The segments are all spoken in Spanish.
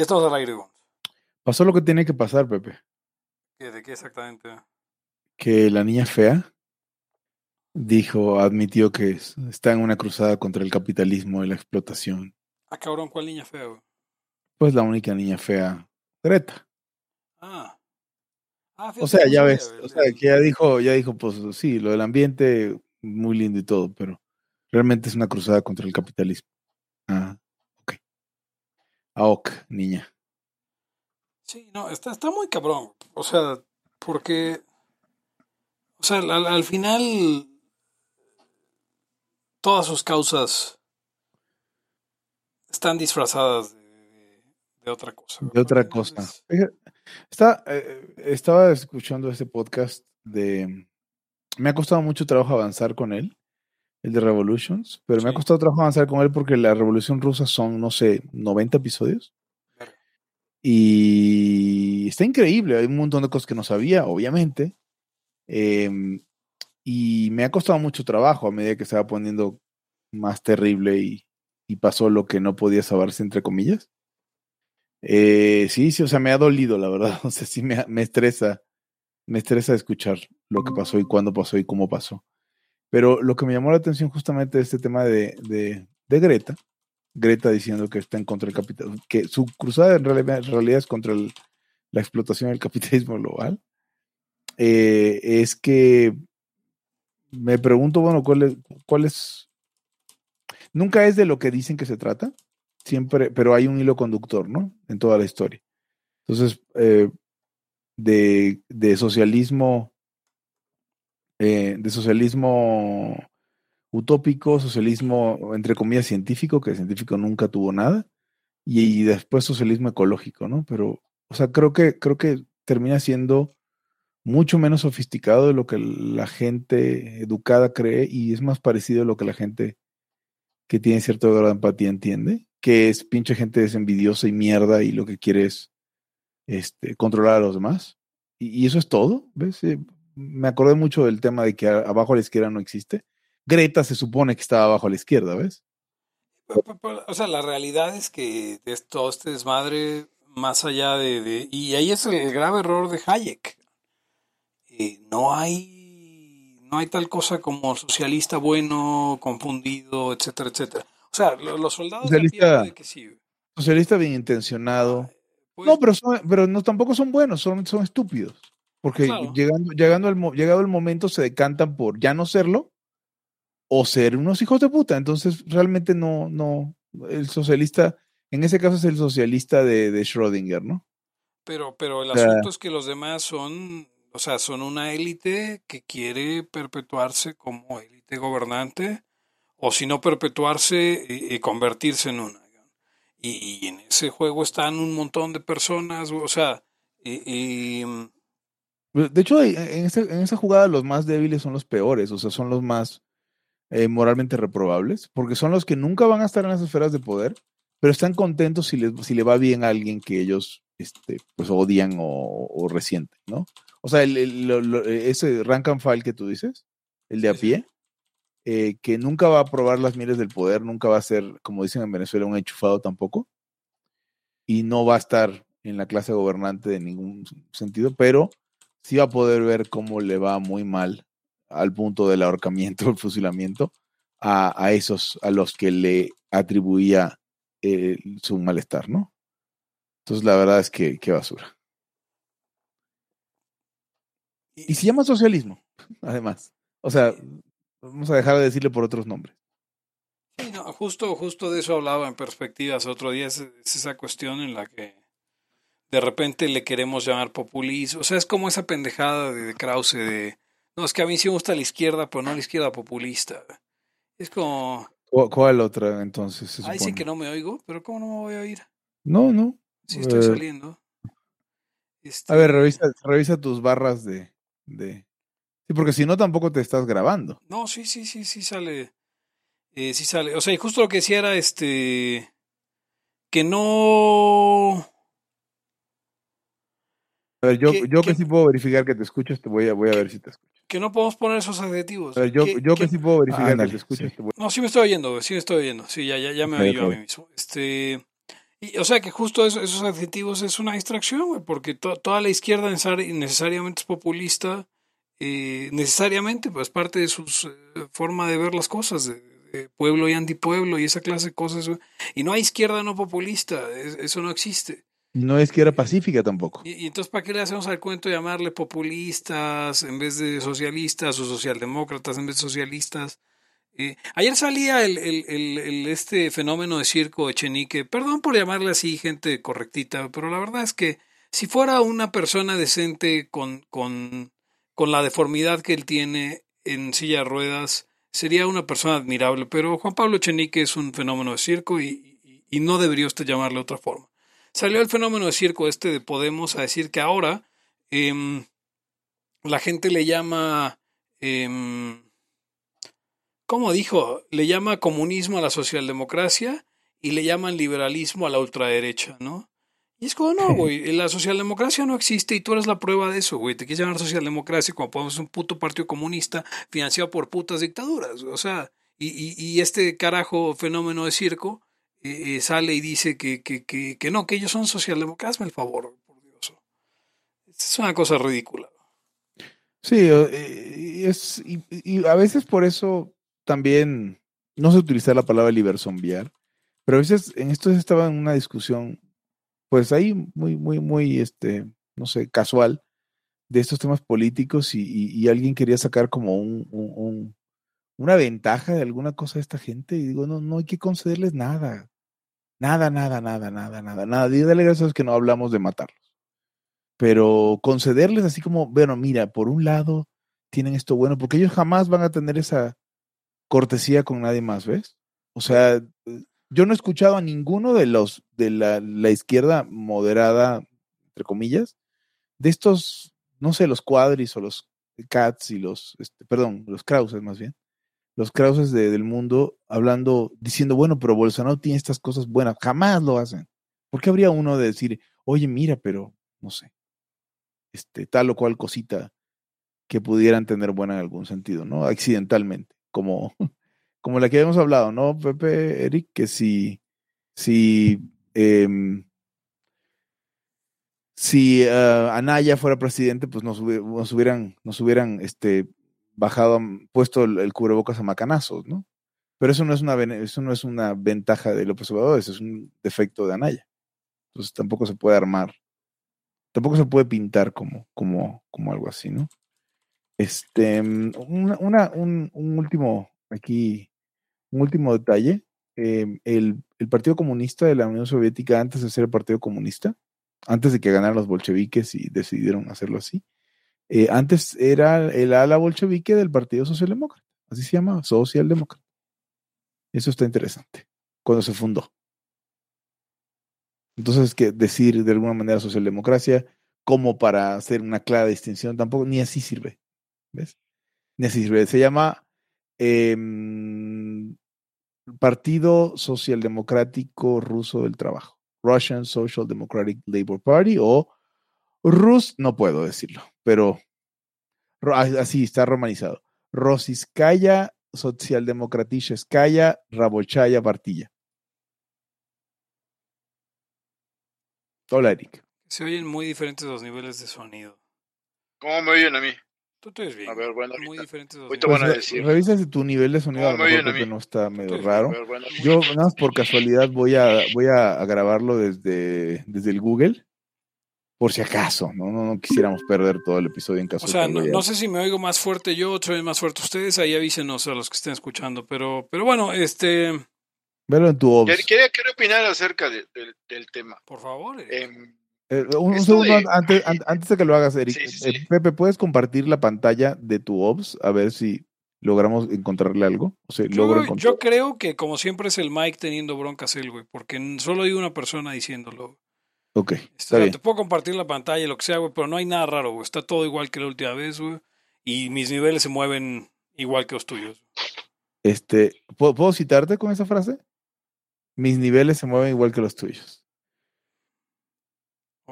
Y estamos al aire, Gonz. Pasó lo que tiene que pasar, Pepe. ¿Qué- ¿De qué exactamente? Que la niña fea dijo, admitió que es- está en una cruzada contra el capitalismo y la explotación. Ah, cabrón, ¿cuál niña fea, güey? Pues la única niña fea, Greta. Ah. Ah, O sea, ya ves, o sea, que ya dijo, ya dijo, pues sí, lo del ambiente, muy lindo y todo, pero realmente es una cruzada contra el capitalismo. Ah, ok. Ah, ok, niña. Sí, no, está, está muy cabrón. O sea, porque. O sea, al, al final. Todas sus causas. Están disfrazadas de, otra cosa. De otra cosa. Está, eh, estaba escuchando este podcast de... Me ha costado mucho trabajo avanzar con él, el de Revolutions, pero me ha Sí. costado trabajo avanzar con él porque la Revolución Rusa son, no sé, 90 episodios. Y está increíble, hay un montón de cosas que no sabía, obviamente. Em, y me ha costado mucho trabajo a medida que va poniendo más terrible y, y pasó lo que no podía saberse, entre comillas. Eh, sí, sí, o sea, me ha dolido, la verdad. O sea, sí me, me estresa, me estresa escuchar lo que pasó y cuándo pasó y cómo pasó. Pero lo que me llamó la atención justamente de este tema de, de, Greta, Greta diciendo que está en contra del capital, que su cruzada en realidad, es contra la explotación del capitalismo global, eh, es que me pregunto, bueno, ¿cuál es, cuál es? Nunca es de lo que dicen que se trata, siempre, pero hay un hilo conductor, ¿no? En toda la historia. Entonces, eh, de, de socialismo, eh, de socialismo utópico, socialismo, entre comillas, científico, que científico nunca tuvo nada, y, después socialismo ecológico, ¿no? Pero, o sea, creo que, creo que termina siendo mucho menos sofisticado de lo que la gente educada cree y es más parecido a lo que la gente que tiene cierto grado de empatía entiende, que es pinche gente desenvidiosa y mierda y lo que quiere es este, controlar a los demás. Y, y eso es todo, ¿ves? Me acordé mucho del tema de que abajo a la izquierda no existe. Greta se supone que estaba abajo a la izquierda, ¿ves? O sea, la realidad es que es todo este desmadre, más allá de, de- Y ahí es el grave error de Hayek. Eh, no hay. No hay tal cosa como socialista bueno, confundido, etcétera, etcétera. O sea, lo- los soldados Socialista- que sí. Socialista bien intencionado. Pues, No, pero, son- pero no, tampoco son buenos, son, son estúpidos. Porque Claro. llegando, llegando al, llegado el momento se decantan por ya no serlo o ser unos hijos de puta. Entonces, realmente no, no, el socialista, en ese caso es el socialista de, de Schrödinger, ¿no? Pero, pero el O sea- asunto es que los demás son, o sea, son una élite que quiere perpetuarse como élite gobernante, o si no perpetuarse, y, y convertirse en una. Y, y en ese juego están un montón de personas, o sea, y, y, De hecho, en, en esa, en esa jugada los más débiles son los peores, o sea, son los más eh, moralmente reprobables, porque son los que nunca van a estar en las esferas de poder, pero están contentos si, les, si le va bien a alguien que ellos este, pues odian o, o resienten, ¿no? O sea, el, el- lo- lo- ese rank and file que tú dices, el de a pie, eh, que nunca va a probar las miles del poder, nunca va a ser, como dicen en Venezuela, un enchufado tampoco, y no va a estar en la clase gobernante de ningún sentido, pero sí va a poder ver cómo le va muy mal al punto del ahorcamiento, el fusilamiento, a, a esos a los que le atribuía eh, su malestar, ¿no? Entonces la verdad es que qué basura. Y se llama socialismo, además. O sea, vamos a dejar de decirle por otros nombres. Sí, no, justo, justo de eso hablaba en perspectivas otro día, es, es esa cuestión en la que de repente le queremos llamar populismo, o sea, es como esa pendejada de, de Krause de, no, es que a mí sí me gusta la izquierda, pero no la izquierda populista. Es como, ¿Cu- ¿Cuál otra entonces? Ah, dicen supone? que no me oigo, pero ¿cómo no me voy a oír? No, no. Sí estoy Eh, saliendo. Este, A ver, revisa, revisa tus barras de, de... Sí, porque si no tampoco te estás grabando. No, sí, sí, sí, sí sale. Eh, sí sale. O sea, y justo lo que decía era este. Que no. A ver, yo, ¿Qué- yo qué- que sí puedo verificar que te escuchas, te voy a, voy a ver si te escucho. Que no podemos poner esos adjetivos. A ver, yo, Que- yo que, que- sí puedo verificar que te escuchas, sí. te voy No, sí me estoy oyendo, sí me estoy oyendo. Sí, ya, ya, ya me oí yo a mí mismo. Este. Y, o sea que justo esos adjetivos es una distracción, güey, porque toda la izquierda necesariamente es populista, eh, necesariamente, pues parte de su eh, forma de ver las cosas, de, pueblo y antipueblo y esa clase de cosas. Y no hay izquierda no populista, eso no existe. No es izquierda pacífica tampoco. Y, entonces, ¿para qué le hacemos al cuento llamarle populistas en vez de socialistas o socialdemócratas en vez de socialistas? Eh, ayer salía el, el, este fenómeno de circo Echenique, perdón por llamarle así gente correctita, pero la verdad es que si fuera una persona decente con, con, con la deformidad que él tiene en silla de ruedas, sería una persona admirable, pero Juan Pablo Echenique es un fenómeno de circo y, y, no debería usted llamarle otra forma. Salió el fenómeno de circo este de Podemos a decir que ahora em, la gente le llama... Em, ¿cómo dijo? Le llama comunismo a la socialdemocracia y le llaman liberalismo a la ultraderecha, ¿no? Y es como, no, güey, la socialdemocracia no existe y tú eres la prueba de eso, güey. Te quieres llamar socialdemocracia como podemos un puto partido comunista financiado por putas dictaduras. O sea, y, y, este carajo fenómeno de circo eh, eh, sale y dice que, que, que, que, no, que ellos son socialdemócratas, hazme el favor, por Dios. Es una cosa ridícula. Sí, eh, es, y, y a veces por eso también, no sé utilizar la palabra libersombiar, pero a veces en esto estaba en una discusión, pues ahí muy, muy, muy, este, no sé, casual, de estos temas políticos y, alguien quería sacar como un, una ventaja de alguna cosa de esta gente y digo, no, no hay que concederles nada. Nada, nada, nada, nada, nada, nada. Dile gracias que no hablamos de matarlos. Pero concederles así como, bueno, mira, por un lado tienen esto bueno, porque ellos jamás van a tener esa, cortesía con nadie más, ¿ves? O sea, yo no he escuchado a ninguno de los de la, izquierda moderada, entre comillas, de estos, no sé, los cuadris o los cats y los, este, perdón, los krauses más bien, los krauses del mundo hablando, diciendo, bueno, pero Bolsonaro tiene estas cosas buenas, jamás lo hacen. ¿Por qué habría uno de decir, oye, mira, pero, no sé, este, tal o cual cosita que pudieran tener buena en algún sentido, ¿no? Accidentalmente como, como la que habíamos hablado, ¿no, Pepe, Eric? Que si, si, em, si ah, Anaya fuera presidente, pues nos, hubieran, nos hubieran este, bajado, puesto el, cubrebocas a macanazos, ¿no? Pero eso no es una eso no es una ventaja de López Obrador, es un defecto de Anaya. Entonces tampoco se puede armar, tampoco se puede pintar como, como, como algo así, ¿no? Este, mm, una, un, último, aquí, un último detalle. Em, el, Partido Comunista de la Unión Soviética, antes de ser el Partido Comunista, antes de que ganaran los bolcheviques y decidieron hacerlo así, eh, antes era el ala bolchevique del Partido Socialdemócrata, así se llama, Socialdemócrata. Eso está interesante, cuando se fundó. Entonces, que decir de alguna manera socialdemocracia como para hacer una clara distinción, tampoco, ni así sirve. ¿Ves? Se llama em, Partido Socialdemocrático Ruso del Trabajo. Russian Social Democratic Labor Party o Rus, no puedo decirlo, pero así está romanizado. Rosiskaya Socialdemokratisheskaya Rabochaya Partilla. Hola, Eric. Se oyen muy diferentes los niveles de sonido. ¿Cómo me oyen a mí? Tú te ves bien. A ver, bueno, muy diferentes. Ahorita van a pues, decir. Revisa si tu nivel de sonido no, no está medio raro. Yo, nada más por casualidad, voy a, voy a, grabarlo desde, desde el Google. Por si acaso, ¿no? No, no quisiéramos perder todo el episodio en caso O sea, no, sé si me oigo más fuerte yo, otra vez más fuerte ustedes, ahí avísenos a los que estén escuchando. Pero, pero bueno, este. Velo en tu obs. Quería, quería opinar acerca del tema. Por favor. Eh, eh, un, segundo antes, antes, de que lo hagas, Eric. Eh, Pepe, ¿puedes compartir la pantalla de tu OBS? A ver si logramos encontrarle algo. O sea, yo, yo, creo que, como siempre, es el Mike teniendo broncas él, güey, porque solo hay una persona diciéndolo. Ok. Te puedo compartir la pantalla, lo que sea, güey, pero no hay nada raro, güey. Está todo igual que la última vez, güey. Y mis niveles se mueven igual que los tuyos. Este, ¿puedo citarte con esa frase? Mis niveles se mueven igual que los tuyos.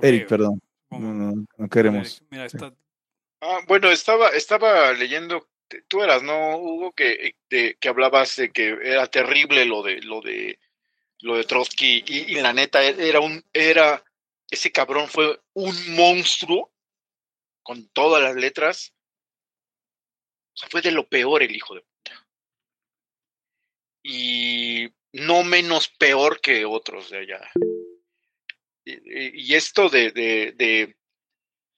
Eric, perdón. No, queremos. Ah, bueno, estaba, estaba leyendo, tú eras, ¿no, Hugo? Que, que hablabas de que era terrible lo de, lo de lo de Trotsky, y, y la neta, era un, era, ese cabrón fue un monstruo con todas las letras. O sea, fue de lo peor el hijo de puta. Y no menos peor que otros de allá. Y, esto de, de, de,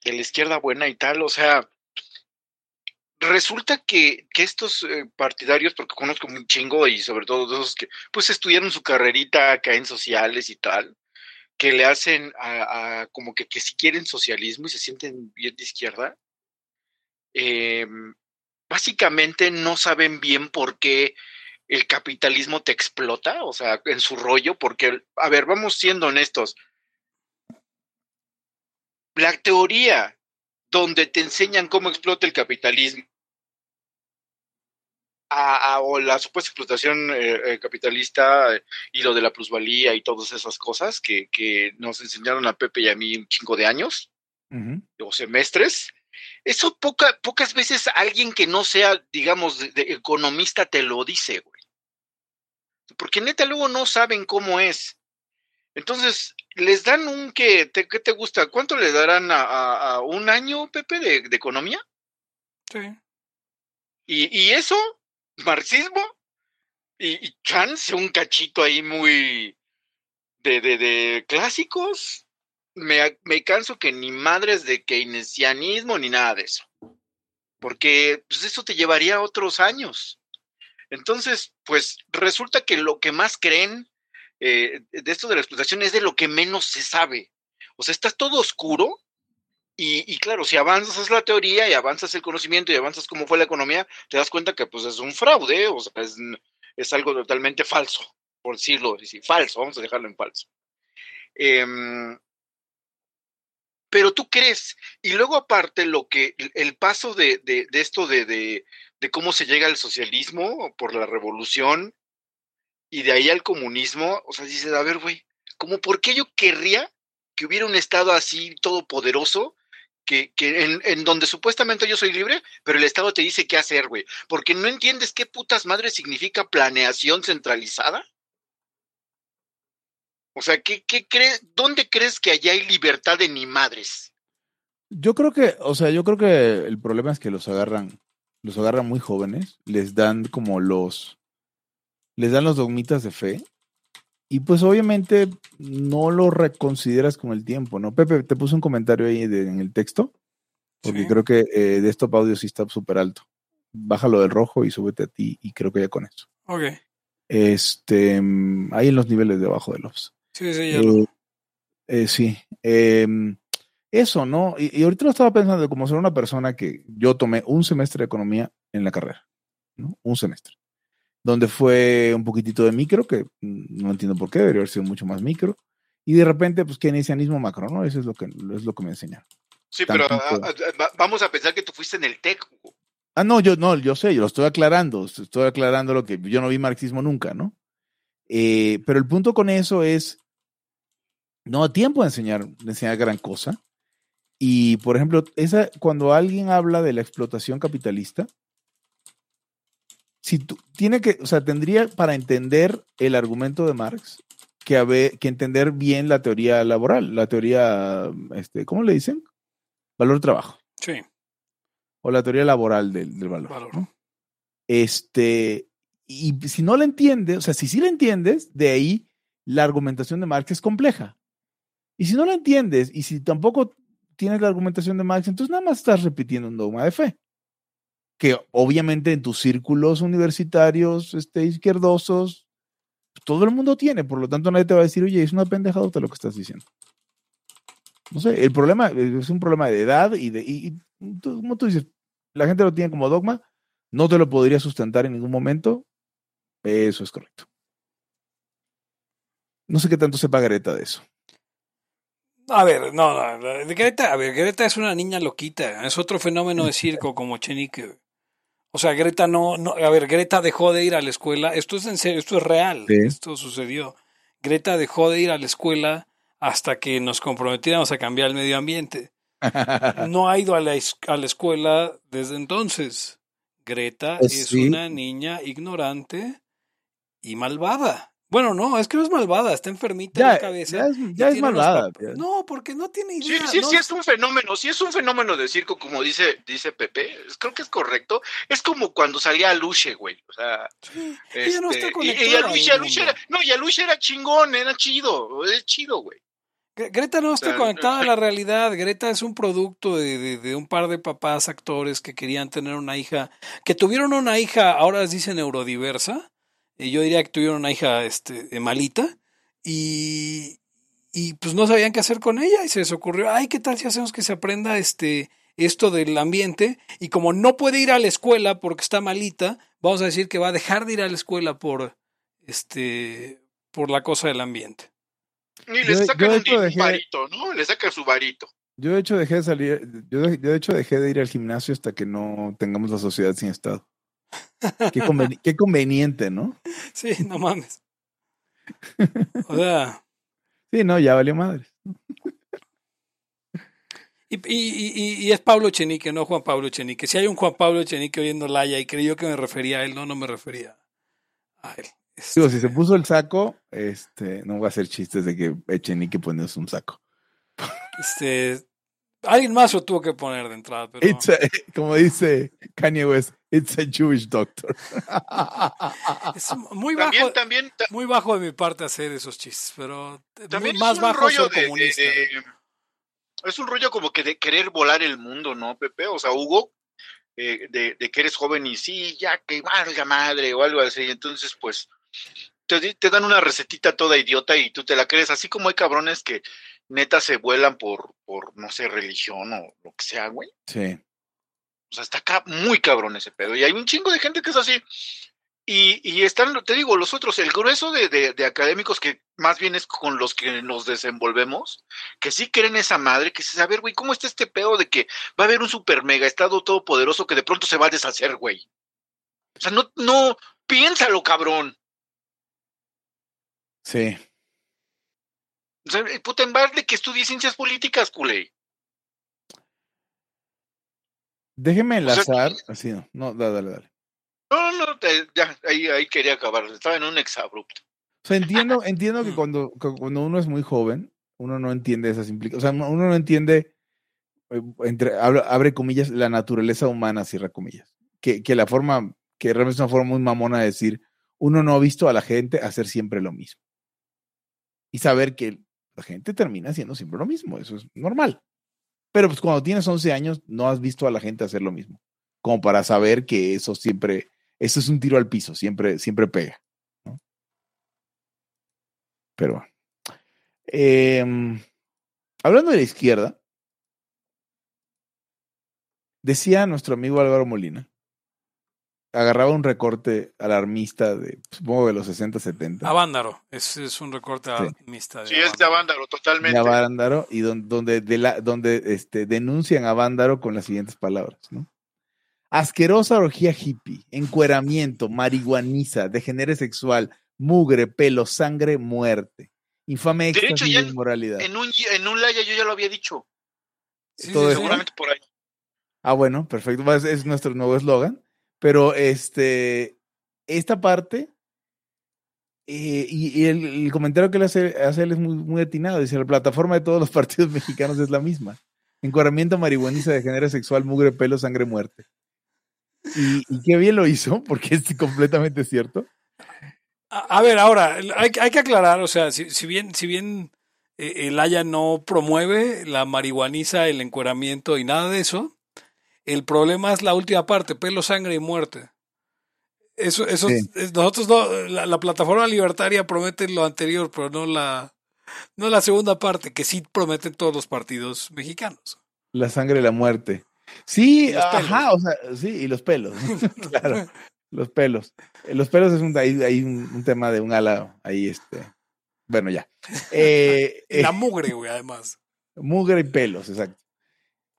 de, la izquierda buena y tal, o sea, resulta que, que estos eh, partidarios, porque conozco un chingo y sobre todo de esos que pues estudiaron su carrerita acá en sociales y tal, que le hacen a, como que, si quieren socialismo y se sienten bien de izquierda, eh, básicamente no saben bien por qué el capitalismo te explota, o sea, en su rollo, porque, a ver, vamos siendo honestos, la teoría donde te enseñan cómo explota el capitalismo a, a, o la supuesta explotación eh, capitalista eh, y lo de la plusvalía y todas esas cosas que, que, nos enseñaron a Pepe y a mí un chingo de años uh -huh. o semestres. Eso poca, pocas veces alguien que no sea, digamos, de, de economista te lo dice, güey. Porque neta luego no saben cómo es. Entonces, les dan un que, te, ¿qué te gusta? ¿Cuánto le darán a, a, a un año, Pepe, de, de economía? Sí. Y, y, eso, marxismo, y, chance, un cachito ahí muy de, de, de clásicos. Me, me, canso que ni madres de keynesianismo ni nada de eso. Porque pues, eso te llevaría otros años. Entonces, pues resulta que lo que más creen eh, de esto de la explotación es de lo que menos se sabe. O sea, está todo oscuro y, claro, si avanzas la teoría y avanzas el conocimiento y avanzas cómo fue la economía, te das cuenta que pues es un fraude, o sea, es, algo totalmente falso, por decirlo así, falso, vamos a dejarlo en falso. Eh, pero tú crees, y luego aparte lo que, el paso de, de, esto de, de, de cómo se llega al socialismo por la revolución y de ahí al comunismo, o sea, dices, a ver, güey, como por qué yo querría que hubiera un Estado así todopoderoso, que, que en, en, donde supuestamente yo soy libre, pero el Estado te dice qué hacer, güey, porque no entiendes qué putas madre significa planeación centralizada. O sea, ¿qué, qué crees, ¿dónde crees que allá hay libertad de ni madres? Yo creo que, o sea, yo creo que el problema es que los agarran, los agarran muy jóvenes, les dan como los, les dan los dogmitas de fe y pues obviamente no lo reconsideras con el tiempo, ¿no? Pepe, te puse un comentario ahí de, en el texto, porque sí. creo que eh, de esto audio sí está súper alto. Bájalo del rojo y súbete a ti y creo que ya con eso. Ok. Este, ahí en los niveles de abajo de los. Sí, sí, ya eh, lo... eh, sí. Em, eso, ¿no? Y, y, ahorita lo estaba pensando como ser una persona que yo tomé un semestre de economía en la carrera, ¿no? Un semestre donde fue un poquitito de micro, que no entiendo por qué, debería haber sido mucho más micro, y de repente, pues, keynesianismo macro, ¿no? Eso es lo que, es lo que me enseñaron. Sí, pero a, a, a, vamos a pensar que tú fuiste en el TEC. Ah, no, yo no, yo sé, yo lo estoy aclarando, estoy aclarando lo que yo no vi marxismo nunca, ¿no? Eh, pero el punto con eso es, no da tiempo de enseñar, de enseñar gran cosa. Y, por ejemplo, esa, cuando alguien habla de la explotación capitalista, si tú, tiene que, o sea, tendría para entender el argumento de Marx que, haber, que entender bien la teoría laboral, la teoría, este, ¿cómo le dicen? Valor trabajo. Sí. O la teoría laboral del, del valor. valor. ¿no? Este, y si no la entiendes, o sea, si sí la entiendes, de ahí la argumentación de Marx es compleja. Y si no la entiendes, y si tampoco tienes la argumentación de Marx, entonces nada más estás repitiendo un dogma de fe que obviamente en tus círculos universitarios este, izquierdosos, todo el mundo tiene, por lo tanto nadie te va a decir, oye, es una pendejada lo que estás diciendo. No sé, el problema es un problema de edad y de, y, y tú, como tú dices, la gente lo tiene como dogma, no te lo podría sustentar en ningún momento, eso es correcto. No sé qué tanto sepa Greta de eso. A ver, no, no, Greta, a ver, Greta es una niña loquita, es otro fenómeno de circo como Chenique. O sea, Greta no, no, a ver, Greta dejó de ir a la escuela, esto es en serio, esto es real, sí. esto sucedió. Greta dejó de ir a la escuela hasta que nos comprometiéramos a cambiar el medio ambiente. No ha ido a la, a la escuela desde entonces. Greta pues es sí. una niña ignorante y malvada. Bueno, no, es que no es malvada, está enfermita Ya, en la cabeza. ya es, y ya es tiene unos malvada. No, porque no tiene idea. sí, no sí es un fenómeno, sí es un fenómeno de circo, como dice, dice Pepe, creo que es correcto. Es como cuando salía Aluche, güey. O sea, Sí, ella no está este, y, y conectada Aluche, era, no, y Aluche era chingón, era chido, es chido, güey. Gre- Greta no está sea, conectada a la realidad. Greta es un producto de, de- de un par de papás actores que querían tener una hija, que tuvieron una hija, ahora les dice neurodiversa. Y yo diría que tuvieron una hija este, eh, malita. Y, y pues no sabían qué hacer con ella. Y se les ocurrió, ay, ¿qué tal si hacemos que se aprenda este, esto del ambiente? Y como no puede ir a la escuela porque está malita, vamos a decir que va a dejar de ir a la escuela por, este, por la cosa del ambiente. Y le sacan un, dejé- varito, ¿no? Le sacan su varito. Yo de hecho dejé de salir, yo de, yo de hecho dejé de ir al gimnasio hasta que no tengamos la sociedad sin Estado. Qué, conveni- qué conveniente, ¿no? Sí, no mames. O sea, Sí, no, ya valió madre. y, y, y, y es Pablo Chenique, no Juan Pablo Chenique. Si hay un Juan Pablo Chenique oyendo Laya y creyó que me refería a él, no, no me refería a él. Este, Digo, si se puso el saco, este, no voy a hacer chistes de que echen y que pones un saco. este, alguien más lo tuvo que poner de entrada, pero It's a- como dice Kanye West, it's a Jewish doctor. es muy bajo, También, también, ta- muy bajo de mi parte hacer esos chistes, pero también más es un bajo rollo soy de, de- comunista. de- es un rollo como que de querer volar el mundo, ¿no, Pepe? O sea, Hugo, eh, de, de que eres joven y sí, ya que valga madre o algo así. Entonces, pues, te dan una recetita toda idiota y tú te la crees, así como hay cabrones que neta se vuelan por, por no sé, religión o lo que sea, güey. Sí. O sea, está acá muy cabrón ese pedo. Y hay un chingo de gente que es así. Y, y están, te digo, los otros, el grueso de, de- de académicos que más bien es con los que nos desenvolvemos, que sí creen esa madre, que se a ver, güey, ¿cómo está este pedo de que va a haber un super mega estado todopoderoso que de pronto se va a deshacer, güey? O sea, no, no, piénsalo, cabrón. Sí. O sea, puta, en vez de que estudie ciencias políticas, culé. Déjeme O sea, enlazar. Así no. No, dale, dale, dale. No, no, te- ya, ahí, ahí quería acabar. Estaba en un exabrupto. O sea, entiendo, entiendo que Mm. cuando, que cuando uno es muy joven, uno no entiende esas implicaciones. O sea, uno no entiende, eh, entre, abre, abre comillas, la naturaleza humana, cierra comillas. Que, que la forma, que realmente es una forma muy mamona de decir, uno no ha visto a la gente hacer siempre lo mismo. Y saber que la gente termina haciendo siempre lo mismo, eso es normal. Pero pues cuando tienes 11 años, no has visto a la gente hacer lo mismo. Como para saber que eso siempre, eso es un tiro al piso, siempre, siempre pega. Pero. Em, hablando de la izquierda, decía nuestro amigo Álvaro Molina, agarraba un recorte alarmista de, supongo, de los 60, 70. Avándaro, es, es un recorte Sí. alarmista de Sí, es de Avándaro. Totalmente. de Avándaro y don- donde, de la, donde este, denuncian a Avándaro con las siguientes palabras, ¿no? Asquerosa orgía hippie, encueramiento, marihuaniza, degenere sexual, mugre, pelo, sangre, muerte, infame De hecho, éxtasis ya de inmoralidad. En un, en un laya yo ya lo había dicho. Sí, sí, sí. Seguramente por ahí. Ah, bueno, perfecto. es nuestro nuevo eslogan. Pero este, esta parte, eh, y, el, comentario que le hace, él es muy, muy atinado. Dice, la plataforma de todos los partidos mexicanos es la misma. Encuadramiento, marihuaniza, de género sexual, mugre, pelo, sangre, muerte. Y, qué bien lo hizo, porque es completamente cierto. A, ver, ahora, hay, hay que aclarar, o sea, si, si bien, si bien eh, el Haya no promueve la marihuaniza, el encueramiento y nada de eso, el problema es la última parte, pelo, sangre y muerte. Eso, eso, Sí. nosotros no, la, la plataforma libertaria promete lo anterior, pero no la, no la segunda parte, que sí prometen todos los partidos mexicanos. La sangre y la muerte. Sí, ajá, o sea, sí, y los pelos. claro, los pelos. Eh, Los pelos es un, hay, hay un, un tema de un ala ahí, este. Bueno, ya. Eh, la eh, mugre, güey, además. Mugre y pelos, exacto.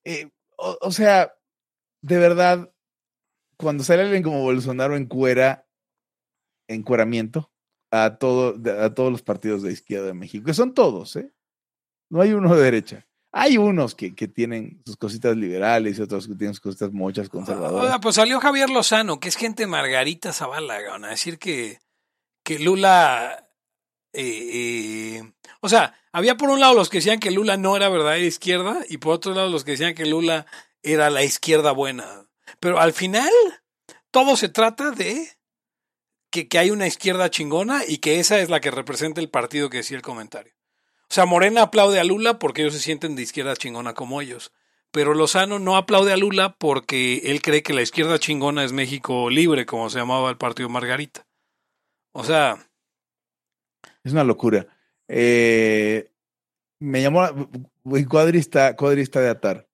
Eh, o, o sea, de verdad, cuando sale alguien como Bolsonaro encuera, encueramiento a, todo, a todos los partidos de izquierda de México, que son todos, ¿eh? No hay uno de derecha. Hay unos que, que tienen sus cositas liberales y otros que tienen sus cositas mochas conservadoras. Pues salió Javier Lozano, que es gente Margarita Zavala, a decir que, que Lula eh, eh, o sea, había por un lado los que decían que Lula no era verdadera izquierda y por otro lado los que decían que Lula era la izquierda buena. Pero al final, todo se trata de que, que hay una izquierda chingona y que esa es la que representa el partido que decía el comentario. O sea, Morena aplaude a Lula porque ellos se sienten de izquierda chingona como ellos. Pero Lozano no aplaude a Lula porque él cree que la izquierda chingona es México libre, como se llamaba el partido Margarita. O sea. Es una locura. Eh, me llamó. Cuadrista, cuadrista de atar.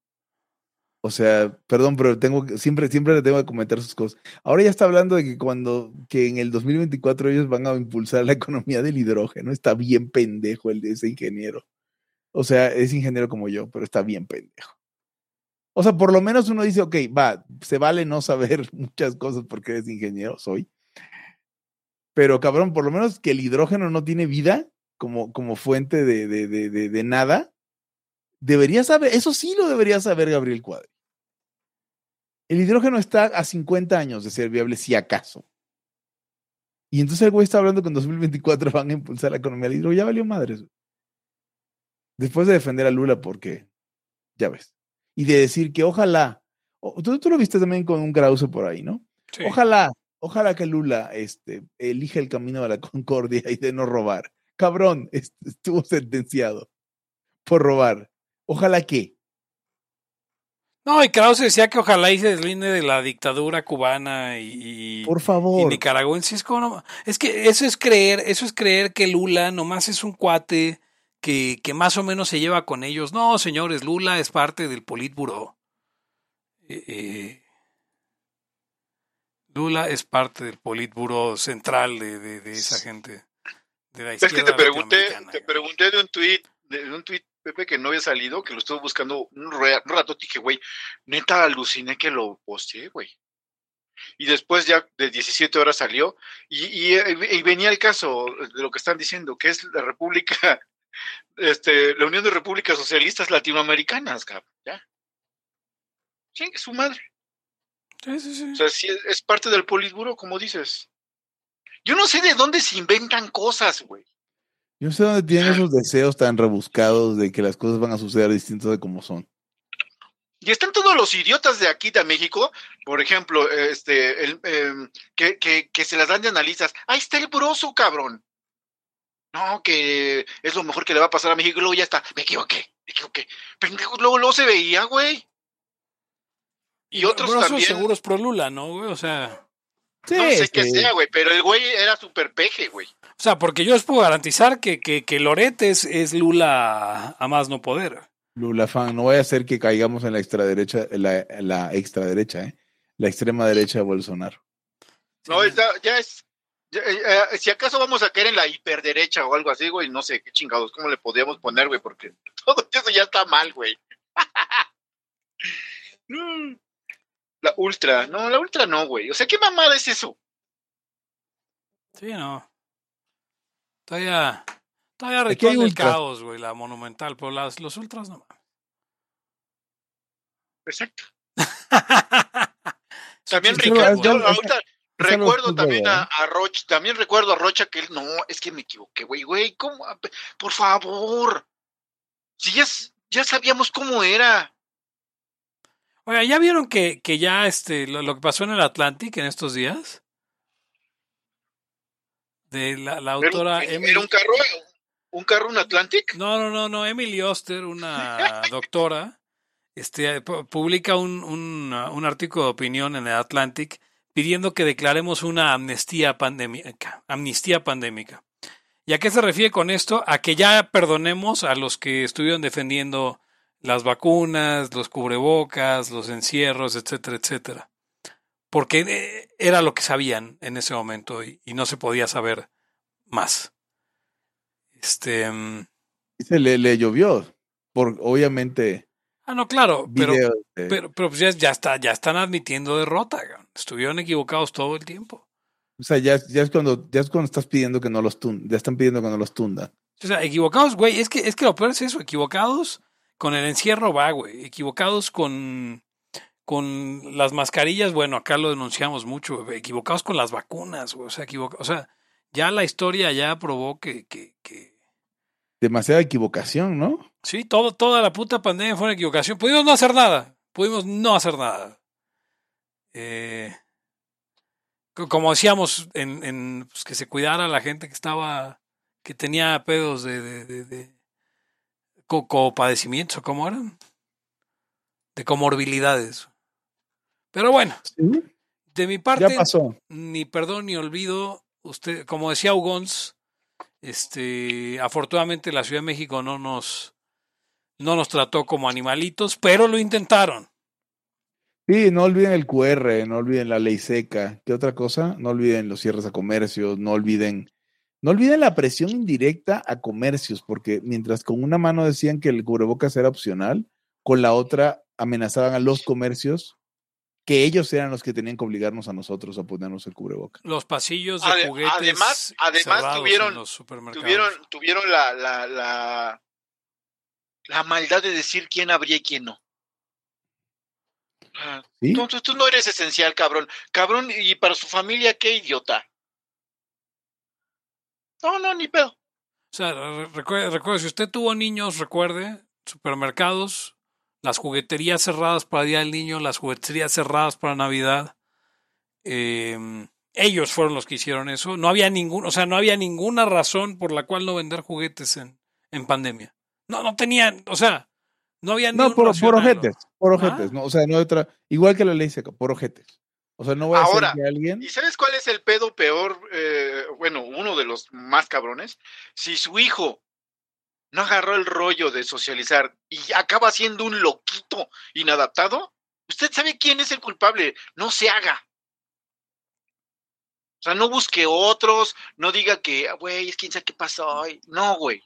O sea, perdón, pero tengo siempre, siempre le tengo que comentar sus cosas. Ahora ya está hablando de que cuando, que en el 2024 ellos van a impulsar la economía del hidrógeno. Está bien pendejo el de ese ingeniero. O sea, es ingeniero como yo, pero está bien pendejo. O sea, por lo menos uno dice, ok, va, se vale no saber muchas cosas porque eres ingeniero, soy. Pero cabrón, por lo menos que el hidrógeno no tiene vida como, como fuente de, de, de, de nada, debería saber, eso sí lo debería saber Gabriel Cuadri. El hidrógeno está a 50 años de ser viable, si acaso. Y entonces el güey está hablando que en 2024 van a impulsar la economía del hidrógeno. Ya valió madres. Después de defender a Lula, porque, ya ves. Y de decir que ojalá, tú, tú lo viste también con un Krause por ahí, ¿no? Sí. Ojalá, ojalá que Lula este, elija el camino de la concordia y de no robar. Cabrón, estuvo sentenciado por robar. Ojalá que. No, y Krause decía que ojalá y se deslinde de la dictadura cubana y, por favor. y nicaragüense. Es, como, es que eso es creer, eso es creer que Lula nomás es un cuate que, que más o menos se lleva con ellos. No, señores, Lula es parte del Politburo. Eh, eh, Lula es parte del Politburo central de, de, de esa gente. De la es que te pregunté, te pregunté de un tuit, de un tuit, Pepe, que no había salido, que lo estuve buscando un, rato, dije, güey, neta aluciné que lo posteé, güey. Y después ya de 17 horas salió, y, y, y, venía el caso de lo que están diciendo, que es la República, este, la Unión de Repúblicas Socialistas Latinoamericanas, cabrón, ya. Sí, es su madre. Sí, sí, sí. O sea, sí, es parte del Politburo, como dices. Yo no sé de dónde se inventan cosas, güey. Yo no sé dónde tienen esos deseos tan rebuscados de que las cosas van a suceder distintas de como son. Y están todos los idiotas de aquí de México, por ejemplo, este, el, eh, que, que, que, se las dan de analistas. Ahí está el broso, cabrón. No, que es lo mejor que le va a pasar a México y luego ya está. Me equivoqué, me equivoqué. Pero luego, luego se veía, güey. Y, y otros broso también. seguros pro Lula, ¿no, güey? O sea. Sí, no sé sí. qué sea, güey, pero el güey era súper peje, güey. O sea, porque yo les puedo garantizar que, que, que Loret es, es, Lula a más no poder. Lula fan, no vaya a ser que caigamos en la extraderecha, la, la extraderecha, ¿eh? La extrema derecha de Bolsonaro. No, ya, ya es. Ya, eh, si acaso vamos a caer en la hiperderecha o algo así, güey, no sé qué chingados, cómo le podríamos poner, güey, porque todo eso ya está mal, güey. La ultra, no, la ultra no, güey. O sea, ¿qué mamada es eso? Sí, no. Todavía, todavía requiere el caos, güey, la monumental, pero las, los ultras no. Exacto. también sí, Ricardo, yo, ahorita, recuerdo también a, a, Rocha, también recuerdo a Rocha que él, no, es que me equivoqué, güey, güey, ¿cómo? Por favor. Si ya, ya sabíamos cómo era. Oiga, ¿ya vieron que, que ya este lo, lo, que pasó en el Atlantic en estos días? De la, la autora ¿Era, Emily... ¿Era un carro? ¿Un carro, un Atlantic? No, no, no, no. Emily Oster, una doctora, este, publica un, un, un artículo de opinión en el Atlantic pidiendo que declaremos una amnistía pandémica. Amnistía pandémica. ¿Y a qué se refiere con esto? A que ya perdonemos a los que estuvieron defendiendo las vacunas, los cubrebocas, los encierros, etcétera, etcétera. Porque era lo que sabían en ese momento y, y no se podía saber más. Este. Se le, le llovió, por obviamente. Ah, no, claro, pero, de... pero, pero pues ya, ya, está, ya están admitiendo derrota. Estuvieron equivocados todo el tiempo. O sea, ya, ya, es cuando, ya es cuando estás pidiendo que no los tundan, ya están pidiendo que no los tundan. O sea, equivocados, güey, es que, es que lo peor es eso, equivocados con el encierro va, güey. Equivocados con, con las mascarillas, bueno, acá lo denunciamos mucho, equivocados con las vacunas. O sea, equivoca, o sea, ya la historia ya probó que, que, que Demasiada equivocación, ¿no? sí, todo, toda la puta pandemia fue una equivocación. Pudimos no hacer nada, pudimos no hacer nada. Eh, co- como decíamos, en, en, pues, que se cuidara la gente que estaba, que tenía pedos de, de, de, de co- copadecimientos, ¿o ¿cómo eran? De comorbilidades. Pero bueno, Sí. de mi Ya parte, pasó. ni perdón ni olvido. Usted, como decía Ugons, este, afortunadamente la Ciudad de México no nos, no nos trató como animalitos, pero lo intentaron. Sí, no olviden el QR, no olviden la ley seca. ¿Qué otra cosa? No olviden los cierres a comercios, no olviden, no olviden la presión indirecta a comercios, porque mientras con una mano decían que el cubrebocas era opcional, con la otra amenazaban a los comercios que ellos eran los que tenían que obligarnos a nosotros a ponernos el cubrebocas. Los pasillos de juguetes además- además tuvieron- los supermercados. Tuvieron, tuvieron la, la, la, la maldad de decir quién habría y quién no. Ah, ¿Sí? Tú, tú- tú no eres esencial, cabrón. Cabrón, y para su familia, qué idiota. No, no, ni pedo. O sea, re- recuerde, recuerde, si usted tuvo niños, recuerde, supermercados, las jugueterías cerradas para el Día del Niño, las jugueterías cerradas para Navidad. eh, ellos fueron los que hicieron eso. No había ningún, o sea, no había ninguna razón por la cual no vender juguetes en, en pandemia. No, no tenían, o sea, no había No, por, por ojetes, por Ah. ojetes, ¿no? O sea, no hay otra, igual que la ley seca, por ojetes. O sea, no voy a Ahora, hacer que alguien. ¿Y sabes cuál es el pedo peor? Eh, bueno, uno de los más cabrones. Si su hijo no agarró el rollo de socializar y acaba siendo un loquito inadaptado, usted sabe quién es el culpable. No se haga. O sea, no busque otros, no diga que, "Ah, güey, es quién sabe qué pasó hoy. No, güey.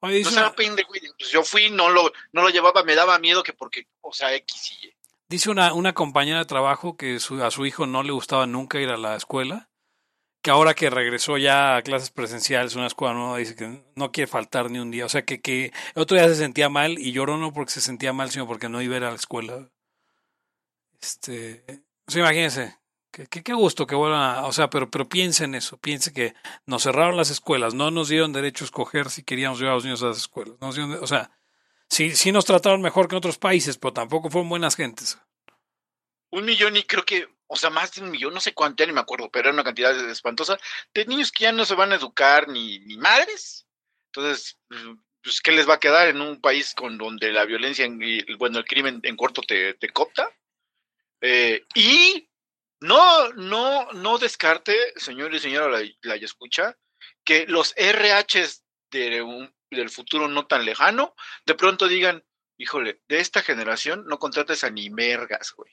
Oye, No dice, se una, pendejo. güey. Pues yo fui, no lo, no lo llevaba, me daba miedo que porque, o sea, X y Y. dice una, una compañera de trabajo que su- a su hijo no le gustaba nunca ir a la escuela, que ahora que regresó ya a clases presenciales, una escuela nueva, dice que no quiere faltar ni un día. O sea, que, que el otro día se sentía mal y lloró no porque se sentía mal, sino porque no iba a ir a la escuela. Este, o sea, imagínense, que, que- qué gusto que vuelvan a, o sea, pero, pero piensen eso, piense que nos cerraron las escuelas, no nos dieron derecho a escoger si queríamos llevar a los niños a las escuelas. o sea, sí, sí nos trataron mejor que en otros países, pero tampoco fueron buenas gentes. un millón y creo que, o sea, más de un millón, no sé cuánto, ya ni me acuerdo, pero era una cantidad espantosa de niños que ya no se van a educar ni, ni madres. Entonces, pues, ¿qué les va a quedar en un país con donde la violencia y, bueno, el crimen en corto te, te copta? Eh, y no, no, no descarte, señor y señora la, la escucha, que los RHs de un- del futuro no tan lejano, de pronto digan, híjole, de esta generación no contrates a ni mergas, güey.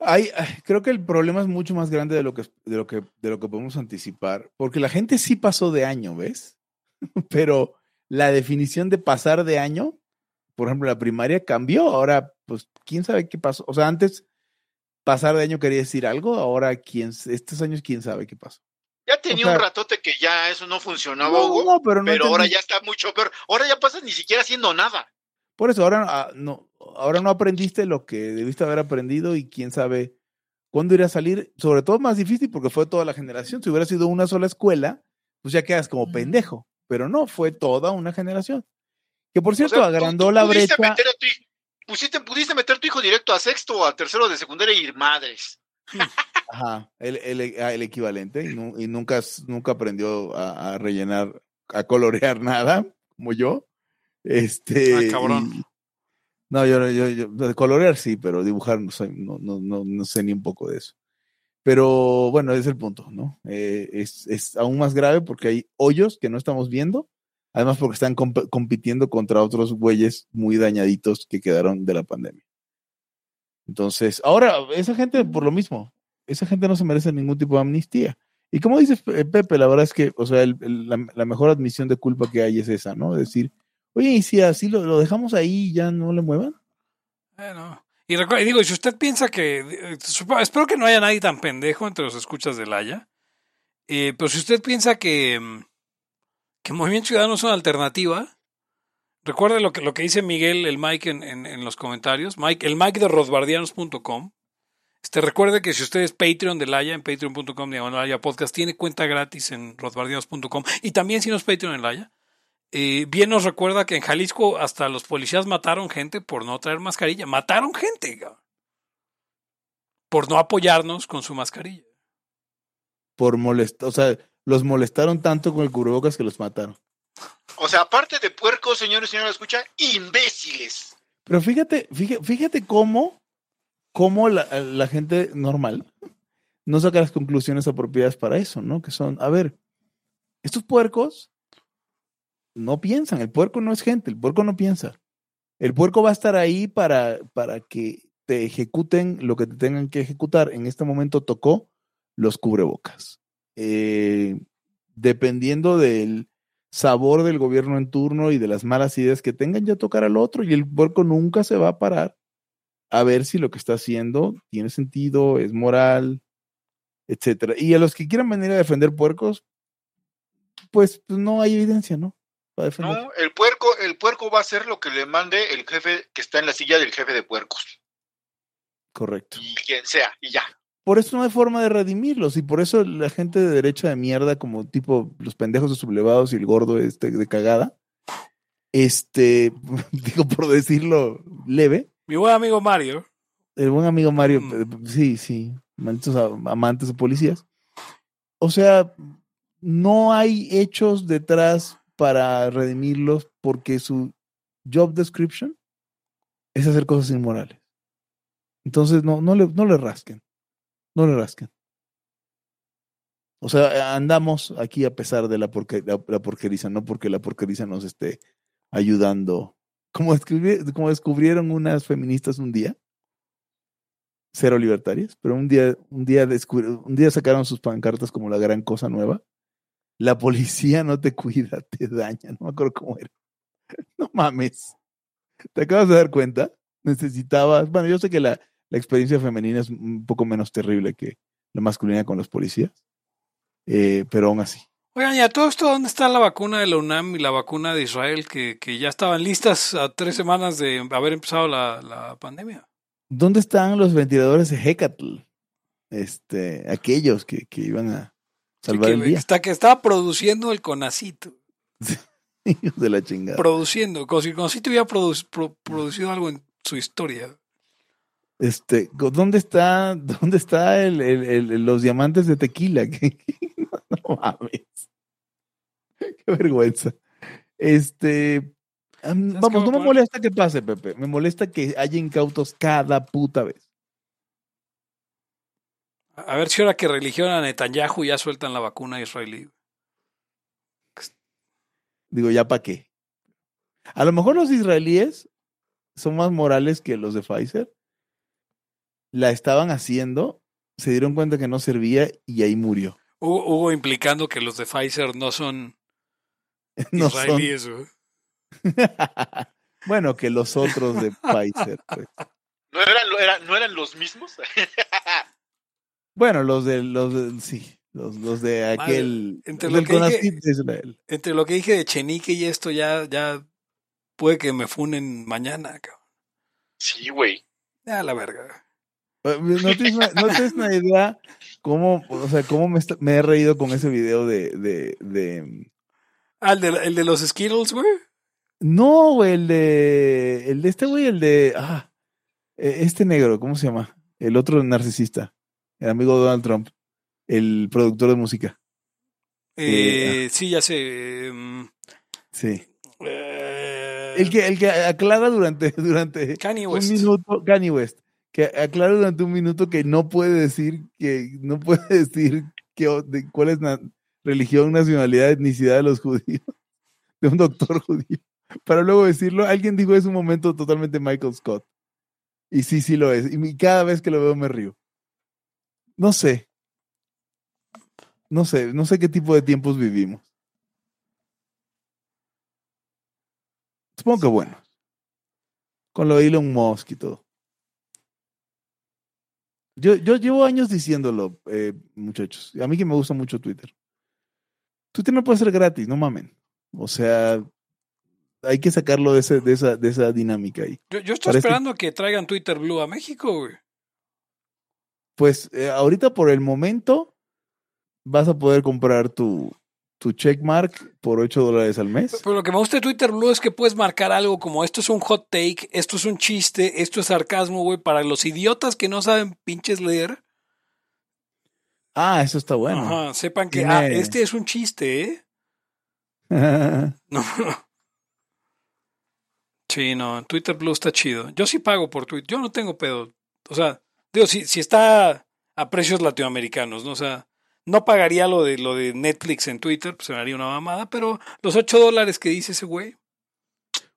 Hay, ay, creo que el problema es mucho más grande de lo que, de lo que, de lo que podemos anticipar, porque la gente sí pasó de año, ¿ves? Pero la definición de pasar de año, por ejemplo, la primaria cambió. Ahora, pues, quién sabe qué pasó. O sea, antes pasar de año quería decir algo, ahora quién, estos años quién sabe qué pasó. Ya tenía sea, un ratote que ya eso no funcionaba, No, Hugo, no, pero no pero ahora ya está mucho peor. Ahora ya pasas ni siquiera haciendo nada. Por eso ahora ah, no, ahora no aprendiste lo que debiste haber aprendido y quién sabe cuándo irá a salir. Sobre todo más difícil porque fue toda la generación. Si hubiera sido una sola escuela, pues ya quedas como pendejo. Pero no, fue toda una generación. Que por cierto, O sea, tú- agrandó tú la brecha. meter a tu hij- pusiste- pudiste meter a tu hijo directo a sexto o a tercero de secundaria y madres. Ajá, el, el- ah, el equivalente. Y, y nunca, nunca aprendió a, a rellenar, a colorear nada, como yo. Este. Ah, cabrón. y- no, yo, yo, yo, de colorear sí, pero dibujar no, soy- no, no, no, no sé ni un poco de eso. Pero bueno, es el punto, ¿no? Eh, es, es aún más grave porque hay hoyos que no estamos viendo, además porque están comp- compitiendo contra otros güeyes muy dañaditos que quedaron de la pandemia. Entonces, ahora, esa gente, por lo mismo, esa gente no se merece ningún tipo de amnistía. Y como dices, Pe- Pepe, la verdad es que, o sea, el- el- la, la mejor admisión de culpa que hay es esa, ¿no? Decir, oye, y si así lo, lo dejamos ahí y ya no le muevan. Bueno. Y y digo, si usted piensa que, eh, espero que no haya nadie tan pendejo entre los escuchas del Haya, eh, pero si usted piensa que, mm, que Movimiento Ciudadano es una alternativa, recuerde lo que, lo que dice Miguel, el Mike en, en- los comentarios, Mike, el Mike de rosbardianos.com, Este, recuerde que si usted es Patreon de Laya, en patreon.com diagonal podcast, tiene cuenta gratis en rosbardianos.com y también si no es Patreon en Laya, eh, bien nos recuerda que en Jalisco hasta los policías mataron gente por no traer mascarilla. Mataron gente, cabrón. por no apoyarnos con su mascarilla. Por molestar, o sea, los molestaron tanto con el cubrebocas que los mataron. O sea, aparte de puercos, señores y señores, escucha, imbéciles. Pero fíjate, fíjate, fíjate cómo, cómo la, la gente normal no saca las conclusiones apropiadas para eso, ¿no? Que son, a ver, estos puercos no piensan, el puerco no es gente, el puerco no piensa. El puerco va a estar ahí para, para que te ejecuten lo que te tengan que ejecutar. En este momento tocó los cubrebocas. Eh, dependiendo del sabor del gobierno en turno y de las malas ideas que tengan, ya tocará al otro y el puerco nunca se va a parar a ver si lo que está haciendo tiene sentido, es moral, etcétera. Y a los que quieran venir a defender puercos, pues no hay evidencia, ¿no? No, el puerco, el puerco va a hacer lo que le mande el jefe que está en la silla del jefe de puercos. Correcto. Y quien sea, y ya. Por eso no hay forma de redimirlos, y por eso la gente de derecha de mierda, como tipo los pendejos de sublevados y el gordo este de cagada, este, digo por decirlo leve. Mi buen amigo Mario. El buen amigo Mario, mm. sí, sí, malditos amantes de policías. O sea, no hay hechos detrás para redimirlos porque su job description es hacer cosas inmorales. Entonces, no, no, le, no le rasquen. No le rasquen. O sea, andamos aquí a pesar de la, porque, la, porqueriza, no porque la porqueriza nos esté ayudando. Como, como descubrieron unas feministas un día, cero libertarias, pero un día, un día, un día sacaron sus pancartas como la gran cosa nueva la policía no te cuida, te daña. No me acuerdo cómo era. No mames. ¿Te acabas de dar cuenta? Necesitabas. Bueno, yo sé que la, la experiencia femenina es un poco menos terrible que la masculina con los policías, eh, pero aún así. Oigan, ¿y a todo esto dónde está la vacuna de la UNAM y la vacuna de Israel que, que ya estaban listas a tres semanas de haber empezado la, la pandemia? ¿Dónde están los ventiladores de Hecatl? Este, aquellos que, que iban a, Salvar el día. Hasta que estaba produciendo el Conacito. de la chingada. Produciendo, como si el Conacito hubiera producido algo en su historia. Este, ¿dónde está, dónde está el, el, los diamantes de tequila? no, mames. Qué vergüenza. Este, vamos, no me molesta que pase, Pepe. Me molesta que haya incautos cada puta vez. A ver si ahora que religión a Netanyahu ya sueltan la vacuna israelí. Digo, ¿ya para qué? A lo mejor los israelíes son más morales que los de Pfizer. La estaban haciendo, se dieron cuenta que no servía y ahí murió. Hubo, implicando que los de Pfizer no son israelíes. bueno, que los otros de Pfizer. Pues. ¿No, eran, ¿No eran los mismos? Bueno, los de los sí, los, los de aquel entre, lo que dije, entre lo que dije de Chenique y esto ya ya puede que me funen mañana, cabrón. Sí, güey. Ya la verga. Eh, no tienes, una, no tienes una idea cómo, o sea, cómo me, me, he reído con ese video de, de, de... Ah, el de, el de los Skittles, güey. No, güey, el de, el de este güey, el de, ah, e, este negro, ¿cómo se llama? El otro narcisista el amigo de Donald Trump, el productor de música. Eh, eh, sí, ya sé. Em, sí. Eh, el, que, el que aclara durante, durante un minuto, Kanye West, que aclara durante un minuto que no puede decir que no puede decir que, cuál es la religión, nacionalidad, etnicidad de los judíos, de un doctor judío, para luego decirlo. Alguien dijo es un momento totalmente Michael Scott. Y sí, sí lo es. Y cada vez que lo veo me río. No sé. No sé, no sé qué tipo de tiempos vivimos. Supongo que bueno. Con lo de Elon Musk y todo. Yo, yo llevo años diciéndolo, eh, muchachos. A mí que me gusta mucho Twitter. Twitter no puede ser gratis, no mamen. O sea, hay que sacarlo de, ese, de, esa, de esa dinámica ahí. Yo, estoy esperando que traigan Twitter Blue a México, güey. Pues eh, ahorita por el momento vas a poder comprar tu, tu checkmark por 8 dólares al mes. Pero lo que me gusta de Twitter Blue es que puedes marcar algo como esto es un hot take, esto es un chiste, esto es sarcasmo, güey, para los idiotas que no saben pinches leer. Ah, eso está bueno. Ajá, sepan que ah, este es un chiste, ¿eh? No. Sí, no, Twitter Blue está chido. Yo sí pago por Twitter, yo no tengo pedo. O sea, digo, si, si está a precios latinoamericanos, ¿no? O sea, no pagaría lo de lo de Netflix en Twitter, pues se me haría una mamada, pero los 8 dólares que dice ese güey.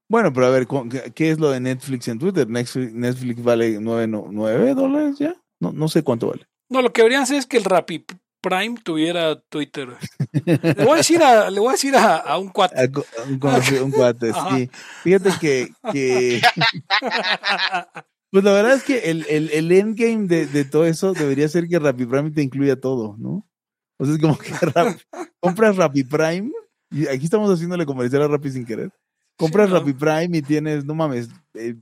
bueno, pero a ver, ¿cu- ¿qué es lo de Netflix en Twitter? Netflix, Netflix vale 9, no- 9 dólares ya. No, no sé cuánto vale. No, lo que deberían hacer es que el Rappi Prime tuviera Twitter. Le voy a decir a, le voy a, decir a, a un cuate. A Un, un cuate, sí. Fíjate que, que pues la verdad es que el, el, el endgame de, de todo eso debería ser que Rappi Prime te incluya todo, ¿no? O sea, es como que Rap- compras Rappi Prime, y aquí estamos haciéndole comercial a Rappi sin querer. Compras ¿no? Rappi Prime y tienes, no mames, eh,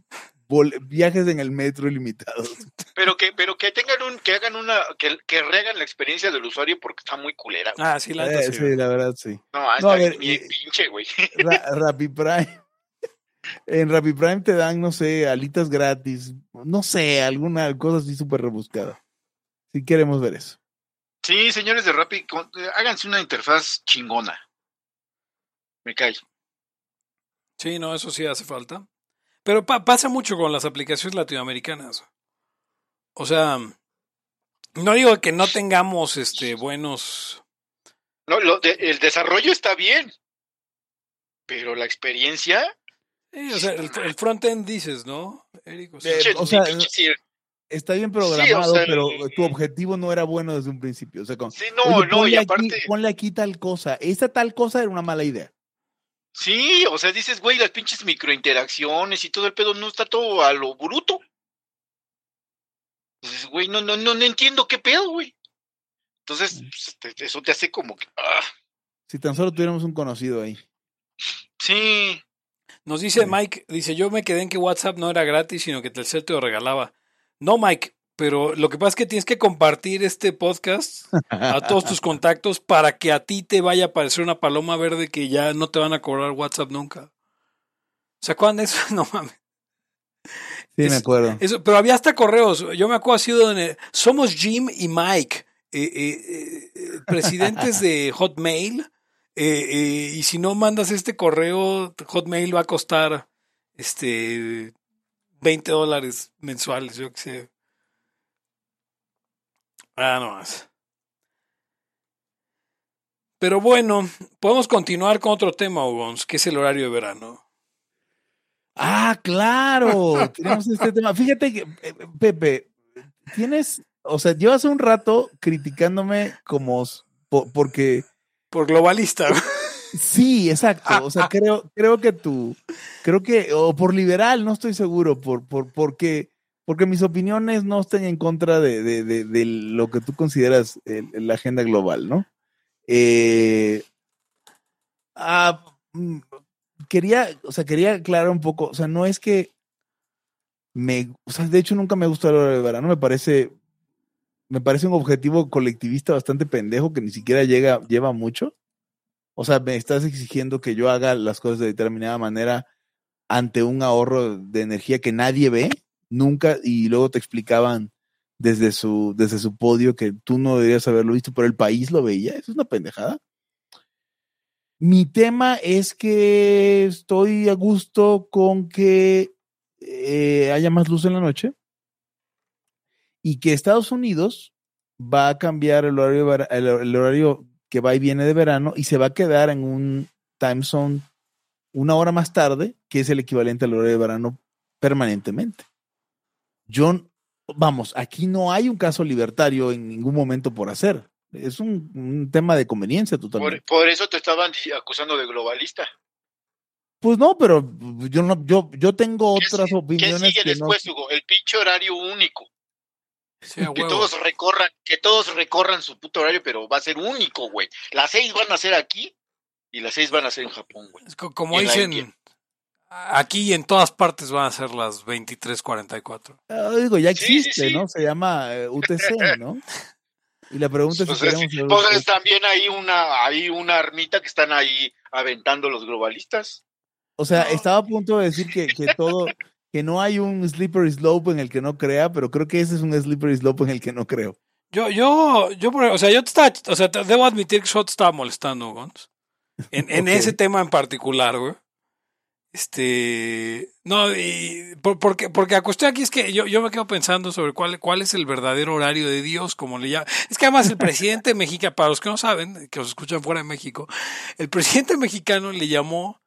viajes en el metro ilimitados. Pero que, pero que tengan un, que hagan una, que, que rehagan la experiencia del usuario porque está muy culera. güey. Ah, sí, la Eh, sí, sí, la verdad, sí. No, No, está a ver, bien y- pinche, güey. Ra- Rappi Prime. En Rappi Prime te dan, no sé, alitas gratis, no sé, alguna cosa así súper rebuscada. Si queremos ver eso. Sí, señores de Rappi, con- eh, háganse una interfaz chingona. Me cae. Sí, no, eso sí hace falta. Pero pa- pasa mucho con las aplicaciones latinoamericanas. O sea, no digo que no tengamos este buenos. No, lo de- el desarrollo está bien, pero la experiencia. Sí, o sea, el, el front-end dices, ¿no, Eric? O sea, pinche- o sea, pinche- sí, Está bien Sí, o programado, sea, pero el- tu objetivo no era bueno desde un principio. O sea, con, sí, no, oye, no, ponle, y aquí, aparte, ponle aquí tal cosa. Esta tal cosa era una mala idea. sí, o sea, dices, güey, las pinches microinteracciones y todo el pedo no está todo a lo bruto. Entonces, güey, no, no, no, no entiendo qué pedo, güey. Entonces, pues, te- eso te hace como que, ah, Si tan solo tuviéramos un conocido ahí. sí, Nos dice Mike, dice, yo me quedé en que WhatsApp no era gratis, sino que Telcel te lo regalaba. No, Mike, pero lo que pasa es que tienes que compartir este podcast a todos tus contactos para que a ti te vaya a aparecer una paloma verde que ya no te van a cobrar WhatsApp nunca. ¿Se acuerdan de eso? No mames. Sí, Es- me acuerdo. Eso, pero había hasta correos. Yo me acuerdo así donde somos Jim y Mike, eh, eh, eh, presidentes de Hotmail. Eh, eh, y si no mandas este correo, Hotmail va a costar este 20 dólares mensuales, yo qué sé. Ah, no más. Pero bueno, podemos continuar con otro tema, Ugons, que es el horario de verano. Ah, claro. Tenemos este tema. Fíjate que, Pepe, tienes, o sea, llevas un rato criticándome como porque Por globalista. sí, exacto. O sea, creo, creo que tú, creo que, o por liberal, no estoy seguro, por, por, porque, porque mis opiniones no están en contra de, de, de, de lo que tú consideras el- la agenda global, ¿no? Eh, ah, mm, quería, o sea, quería aclarar un poco, o sea, no es que me, o sea, de hecho nunca me gustó el verano, me parece, me parece un objetivo colectivista bastante pendejo que ni siquiera llega, lleva mucho. O sea, me estás exigiendo que yo haga las cosas de determinada manera ante un ahorro de energía que nadie ve nunca y luego te explicaban desde su, desde su podio que tú no deberías haberlo visto, pero el país lo veía. Eso es una pendejada. Mi tema es que estoy a gusto con que eh, haya más luz en la noche y que Estados Unidos va a cambiar el horario, el, el horario que va y viene de verano y se va a quedar en un time zone una hora más tarde, que es el equivalente al horario de verano permanentemente. Yo, vamos, aquí no hay un caso libertario en ningún momento por hacer. Es un, un tema de conveniencia totalmente. por, por eso te estaban acusando de globalista. Pues no, pero yo no, yo, yo tengo ¿Qué otras opiniones ¿Qué sigue que no. después, Hugo? El pinche horario único. Sí, Que todos recorran, que todos recorran su puto horario, pero va a ser único, güey. Las seis van a ser aquí y las seis van a ser en Japón, güey. Como dicen. Aquí y en todas partes van a ser las 23:44. Ah, digo, ya Sí, sí, existe, sí. ¿no? Se llama eh, UTC, ¿no? Y la pregunta es si Pues, queremos... es- ser- pues, es también hay una, hay una armita que están ahí aventando los globalistas. O sea, No. estaba a punto de decir que, que todo, que no hay un slippery slope en el que no crea, pero creo que ese es un slippery slope en el que no creo. Yo, yo, yo, o sea, yo te estaba, o sea, te- debo admitir que yo te estaba molestando, Gons. En, ese tema en particular, güey. Este, no, y por- porque, porque la cuestión aquí es que yo, yo me quedo pensando sobre cuál, cuál es el verdadero horario de Dios, como le llaman. Es que además el presidente mexicano, para los que no saben, que os escuchan fuera de México, el presidente mexicano le llamó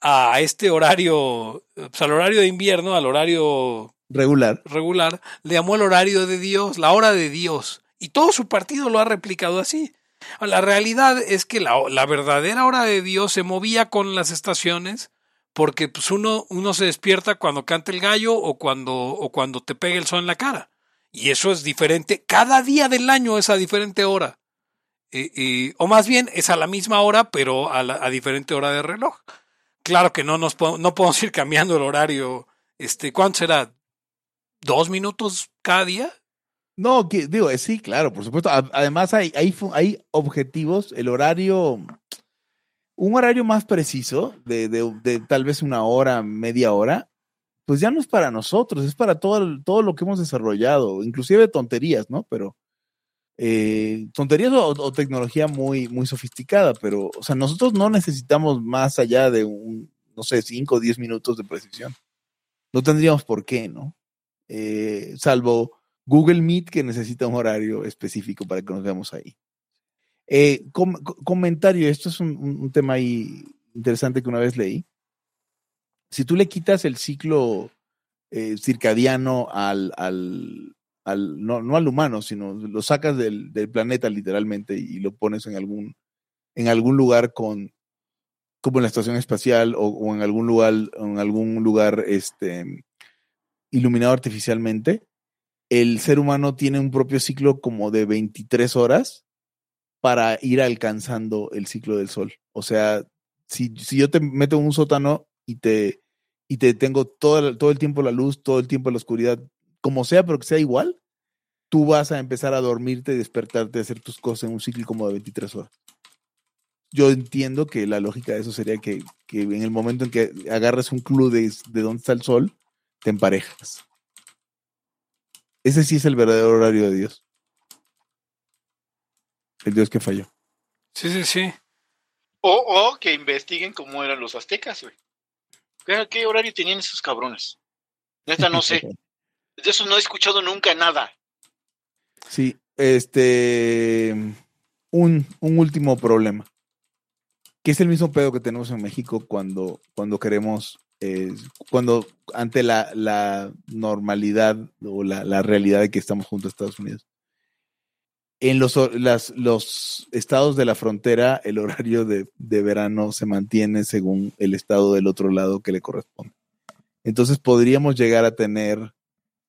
a este horario, pues al horario de invierno, al horario Regular. regular, le llamó el horario de Dios, la hora de Dios. Y todo su partido lo ha replicado así. La realidad es que la, la verdadera hora de Dios se movía con las estaciones porque pues uno, uno se despierta cuando canta el gallo o cuando, o cuando te pega el sol en la cara. Y eso es diferente. Cada día del año es a diferente hora. Eh, eh, o más bien es a la misma hora, pero a, la- a diferente hora de reloj. Claro que no nos no podemos ir cambiando el horario. Este, ¿cuánto será? ¿Dos minutos cada día? No, digo, eh, sí, claro, por supuesto. Además, hay, hay, objetivos, el horario, un horario más preciso, de, de, de tal vez una hora, media hora, pues ya no es para nosotros, es para todo, todo lo que hemos desarrollado, inclusive tonterías, ¿no? Pero eh, tonterías o, tecnología muy, muy sofisticada, pero, o sea, nosotros no necesitamos más allá de un, no sé, 5 o 10 minutos de precisión. No tendríamos por qué, ¿no? Eh, salvo Google Meet que necesita un horario específico para que nos veamos ahí. Eh, com- co- comentario, esto es un, un- tema interesante que una vez leí. Si tú le quitas el ciclo circadiano al, al- no, no al humano, sino lo sacas del, del planeta literalmente y lo pones en algún, en algún lugar con, como en la estación espacial o, o en algún lugar, en algún lugar este, iluminado artificialmente, el ser humano tiene un propio ciclo como de 23 horas para ir alcanzando el ciclo del sol. O sea, si, si yo te meto en un sótano y te, y te tengo todo todo el tiempo la luz, todo el tiempo la oscuridad, como sea, pero que sea igual, tú vas a empezar a dormirte y despertarte, a hacer tus cosas en un ciclo como de 23 horas. Yo entiendo que la lógica de eso sería que, que en el momento en que agarras un club de, de dónde está el sol, te emparejas. Ese sí es el verdadero horario de Dios. El Dios que falló. Sí, sí, sí. O, o que investiguen cómo eran los aztecas, güey. ¿Qué, qué horario tenían esos cabrones? Neta, no sé. De eso no he escuchado nunca nada. Sí, este. Un, un último problema. Que es el mismo pedo que tenemos en México cuando, cuando queremos. eh, cuando ante la, la normalidad o la, la realidad de que estamos juntos a Estados Unidos. En los, los estados de la frontera, el horario de, de verano se mantiene según el estado del otro lado que le corresponde. Entonces podríamos llegar a tener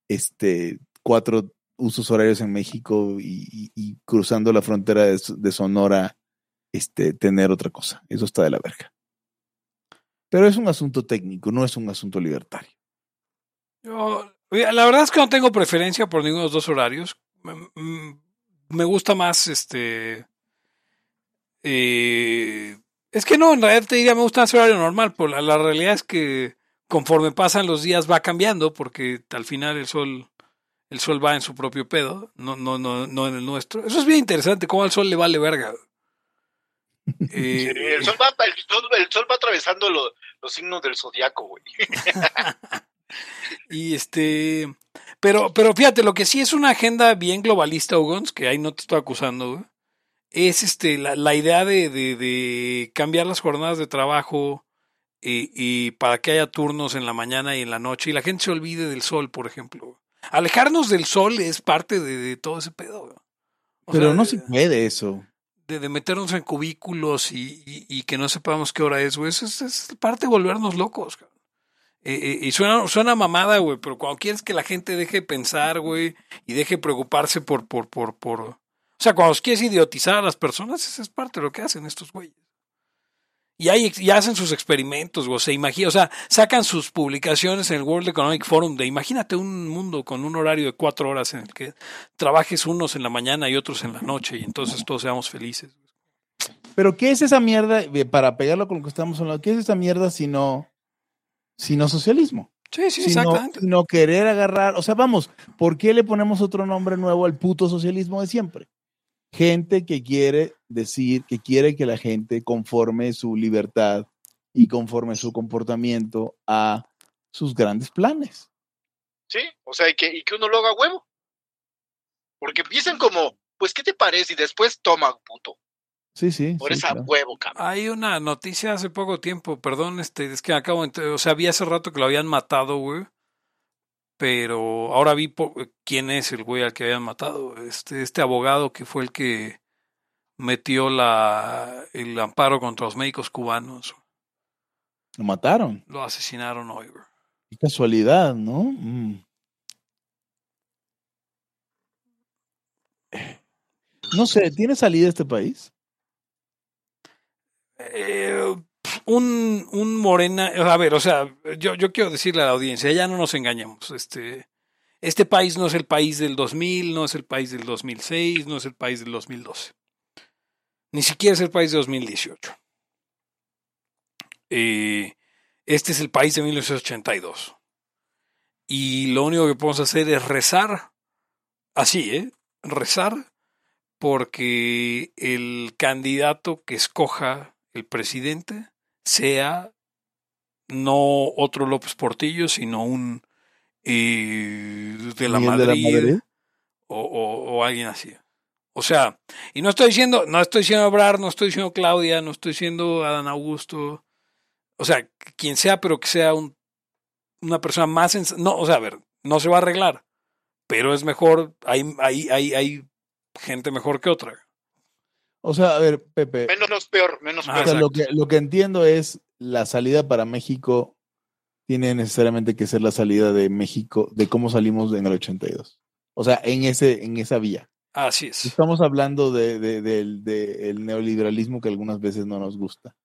este cuatro usos horarios en México y, cruzando la frontera de, Sonora, este, tener otra cosa. Eso está de la verga. Pero es un asunto técnico, no es un asunto libertario. Yo, la verdad es que no tengo preferencia por ninguno de los dos horarios. Me, mm, gusta más este. eh, es que no, en realidad te diría me gusta más el horario normal, pero la, la realidad es que conforme pasan los días va cambiando, porque al final el sol, el sol va en su propio pedo, no, no, no, no en el nuestro. Eso es bien interesante, cómo al sol le vale verga. Eh, El sol va, el sol, el sol va atravesando lo- los signos del zodiaco, güey. Y este, pero, pero fíjate, lo que sí es una agenda bien globalista, Ugons, que ahí no te estoy acusando, güey, es este, la, la idea de, de, de cambiar las jornadas de trabajo y, y para que haya turnos en la mañana y en la noche y la gente se olvide del sol, por ejemplo. Alejarnos del sol es parte de, de todo ese pedo. güey. Pero sea, no se puede eso. de, de meternos en cubículos y, y- y que no sepamos qué hora es, güey. Eso es, es parte de volvernos locos, cabrón. Eh, eh, y suena, suena mamada, güey, pero cuando quieres que la gente deje de pensar, güey, y deje de preocuparse por, por, por, por... O sea, cuando quieres idiotizar a las personas, esa es parte de lo que hacen estos güeyes. Y, ahí, y hacen sus experimentos, o se imagina, o sea, sacan sus publicaciones en el World Economic Forum de imagínate un mundo con un horario de cuatro horas en el que trabajes unos en la mañana y otros en la noche y entonces todos seamos felices. Pero ¿qué es esa mierda, eh, para pegarlo con lo que estamos hablando, qué es esa mierda si no, si no socialismo? Sí, sí, Sino, exactamente. sino querer agarrar, o sea, vamos, ¿por qué le ponemos otro nombre nuevo al puto socialismo de siempre? Gente que quiere decir, que quiere que la gente conforme su libertad y conforme su comportamiento a sus grandes planes. Sí, o sea, y que, y que uno lo haga huevo. Porque empiezan como, pues, ¿qué te parece? Y después toma, puto. Sí, sí. Por sí, esa claro. huevo, cabrón. Hay una noticia hace poco tiempo, perdón, este, es que acabo, de- o sea, vi hace rato que lo habían matado, güey. Pero ahora vi po- quién es el güey al que habían matado. Este, este abogado que fue el que metió la, el amparo contra los médicos cubanos. Lo mataron. Lo asesinaron hoy. Qué casualidad, ¿no? Mm. No sé, ¿tiene salida este país? Eh, un, un morena, a ver, o sea, yo, yo quiero decirle a la audiencia, ya no nos engañemos, este, este país no es el país del 2000, no es el país del 2006, no es el país del 2012, ni siquiera es el país de 2018. Eh, este es el país de 1982. Y lo único que podemos hacer es rezar, así, ¿eh? Rezar porque el candidato que escoja el presidente sea no otro López Portillo, sino un eh, de, la Miguel de la Madrid, Madrid. O, o- o alguien así. O sea, y no estoy diciendo, no estoy diciendo Abrar, no estoy diciendo Claudia, no estoy diciendo Adán Augusto. O sea, quien sea, pero que sea un, una persona más... No, o sea, a ver, no se va a arreglar, pero es mejor, hay, hay, hay, hay gente mejor que otra. O sea, a ver, Pepe, Menos peor, menos Ah, o peor. sea, lo, que, lo que entiendo es la salida para México tiene necesariamente que ser la salida de México, de cómo salimos en el 82. O sea, en, ese, en esa vía. Así es. Estamos hablando de, de- del del neoliberalismo que algunas veces no nos gusta.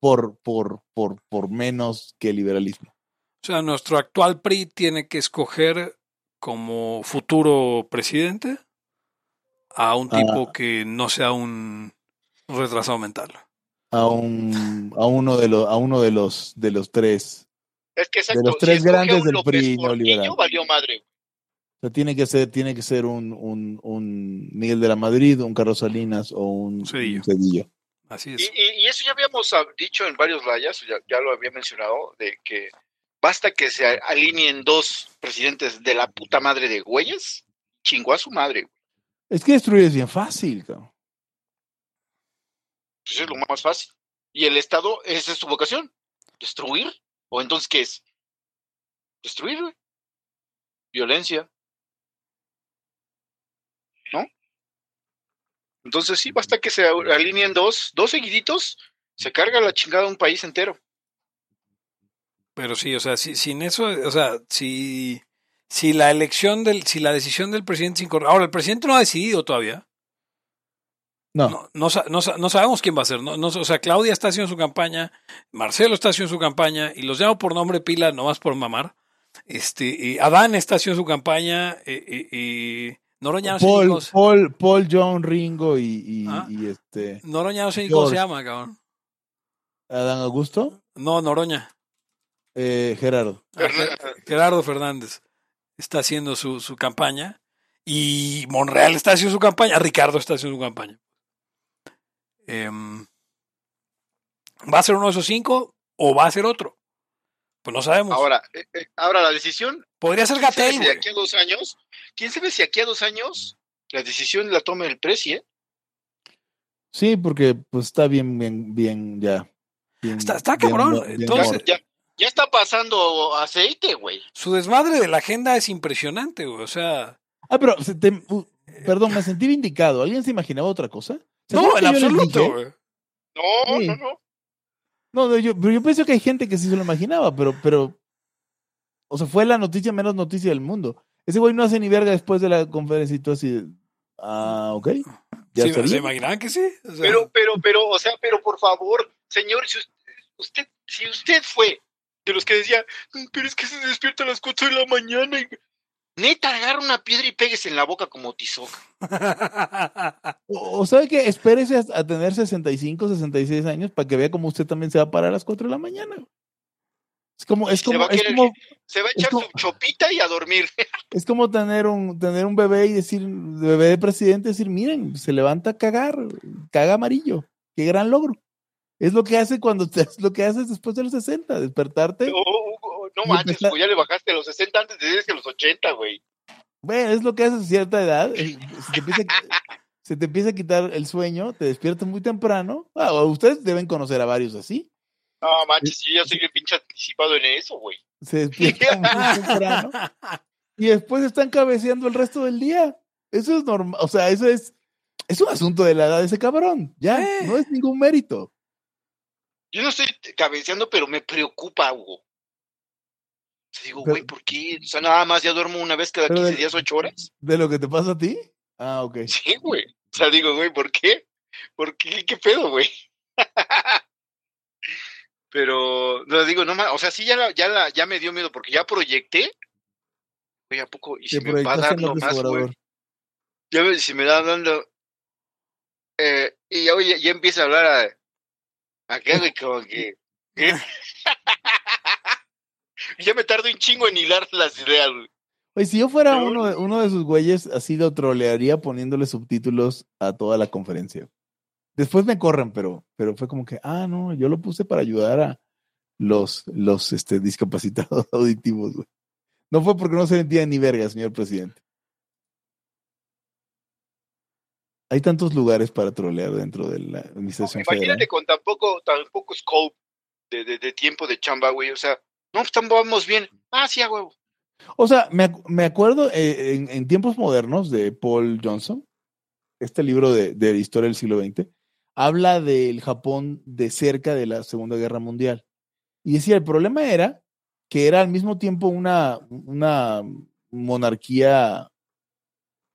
Por, por, por, por menos que liberalismo. O sea, nuestro actual PRI tiene que escoger como futuro presidente a un Ah. tipo que no sea un retrasado mental. A, un, a uno de los, a uno de los, de los tres. Es que exacto, de los tres grandes del PRI neoliberal. valió madre. O sea, tiene que ser, tiene que ser un, un, un Miguel de la Madrid, un Carlos Salinas o un Cedillo. un Cedillo. Así Y, es. y- y eso ya habíamos ah, dicho en varios layas, ya, ya lo había mencionado, de que basta que se alineen dos presidentes de la puta madre de güeyes, chingó a su madre. Es que destruir es bien fácil, cabrón. Pues es lo más fácil. Y el Estado, esa es su vocación, destruir. ¿O entonces qué es? Destruir, güey. Violencia. ¿No? Entonces sí, basta que se alineen dos, dos seguiditos, se carga la chingada un país entero. Pero sí, o sea, si, sin eso, o sea, si, si la elección del, si la decisión del presidente es incorrecta. Ahora, el presidente no ha decidido todavía. No, No, no, sa- no sa- no sabemos quién va a ser. No, no- o sea, Claudia está haciendo su campaña, Marcelo está haciendo su campaña, y los llamo por nombre pila, nomás por mamar. Este, y Adán está haciendo su campaña, eh, eh, eh, Noroña no sé ni Paul, cómo se- Paul, Paul, John, Ringo y, y, Ah. y este Noroña no sé ni cómo se llama, cabrón. Adán Augusto, No, Noroña. eh, Gerardo. Ah, Ger- Gerardo Fernández está haciendo su, su campaña y Monreal está haciendo su campaña, Ricardo está haciendo su campaña. Em, ¿Va a ser uno de esos cinco o va a ser otro? Pues no sabemos. Ahora, eh, eh, ahora la decisión, Podría ser ¿quién sabe Gatel, si aquí a dos años, quién sabe si aquí a dos años la decisión la tome el presi, ¿eh? Sí, porque pues está bien, bien, bien ya. bien- Está- está cabrón, bien entonces-. Ya, ya está pasando aceite, güey. Su desmadre de la agenda es impresionante, güey. O sea, Ah, pero se te- uh, perdón, me sentí vindicado. ¿Alguien se imaginaba otra cosa? ¿Se no, en absoluto, güey. No, Sí. no, no. No, no, yo, pero yo pienso que hay gente que sí se lo imaginaba, pero, pero, o sea, fue la noticia menos noticia del mundo. Ese güey no hace ni verga después de la conferencia y tú así, ah, ok. Ya Sí, ¿Se bien. imaginaban que sí? O sea, Pero, pero, pero, o sea, pero por favor, señor, si us- usted, si usted fue de los que decía, pero es que se despierta a las 4 de la mañana y... Neta, agarra una piedra y pegues en la boca como tizoca. O, o sabe que espérese a, tener 65, 66 años para que vea cómo usted también se va a parar a las 4 de la mañana. Es como, es Se como, va a es querer- como, Se va a echar como- su chopita y a dormir. es como tener un, tener un bebé y decir, bebé de presidente, decir, miren, se levanta a cagar, caga amarillo. Qué gran logro. Es lo que hace cuando te, es lo que haces después de los 60, despertarte. No manches, empezar- güey, ya le bajaste a los 60 antes de decir que los 80, güey. Bueno, es lo que haces a cierta edad. eh, Se te empieza, a- se te empieza a quitar el sueño, te despiertas muy temprano. Ah, ustedes deben conocer a varios así. No manches, yo soy bien pinche anticipado en eso, güey. Se despiertan muy temprano y después están cabeceando el resto del día. Eso es normal. O sea, eso es, es un asunto de la edad de ese cabrón. Ya, Eh. no es ningún mérito. Yo no estoy cabeceando, pero me preocupa, Hugo. Sea, digo, güey, ¿por qué? O sea, nada más ya duermo una vez cada Pero 15 de- días, 8 horas. ¿De lo que te pasa a ti? Ah, ok. Sí, güey. O sea, digo, güey, ¿por qué? ¿Por qué? ¿Qué pedo, güey? Pero, no digo, no más, o sea, sí ya la, ya la, ya me dio miedo porque ya proyecté. Güey, ¿a poco? Y si Te me va dando López más, güey. Ya si me da dando. Eh, y ya, oye, ya empieza a hablar a, acá, güey, como que. ya me tardo un chingo en hilar las ideas, güey. Oye, si yo fuera uno de, uno de sus güeyes, así lo trolearía poniéndole subtítulos a toda la conferencia. Después me corren, pero, pero fue como que, ah, no, yo lo puse para ayudar a los, los este, discapacitados auditivos, güey. No fue porque no se entiende ni verga, señor presidente. Hay tantos lugares para trolear dentro de la administración Imagínate federal. con tan poco, tan poco scope de, de, de tiempo de chamba, güey. O sea, no, pues vamos bien. Ah, sí, a huevo. O sea, me, me acuerdo eh, en, en tiempos modernos de Paul Johnson, este libro de, de la historia del siglo XX, habla del Japón de cerca de la Segunda Guerra Mundial. Y decía, el problema era que era al mismo tiempo una, una monarquía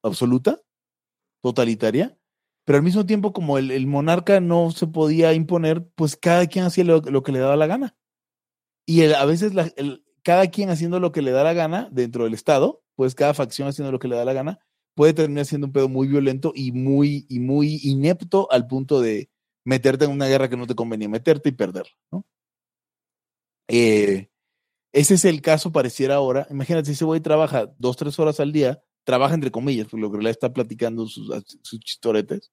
absoluta, totalitaria, pero al mismo tiempo como el, el monarca no se podía imponer, pues cada quien hacía lo, lo que le daba la gana. Y el- a veces el- cada quien haciendo lo que le da la gana dentro del Estado, pues cada facción haciendo lo que le da la gana, puede terminar siendo un pedo muy violento y muy, y muy inepto al punto de meterte en una guerra que no te convenía meterte y perderla, ¿no? Eh, ese es el caso, pareciera ahora. Imagínate, si ese güey trabaja dos, tres horas al día, trabaja entre comillas, porque lo que le está platicando sus, sus chistoretes.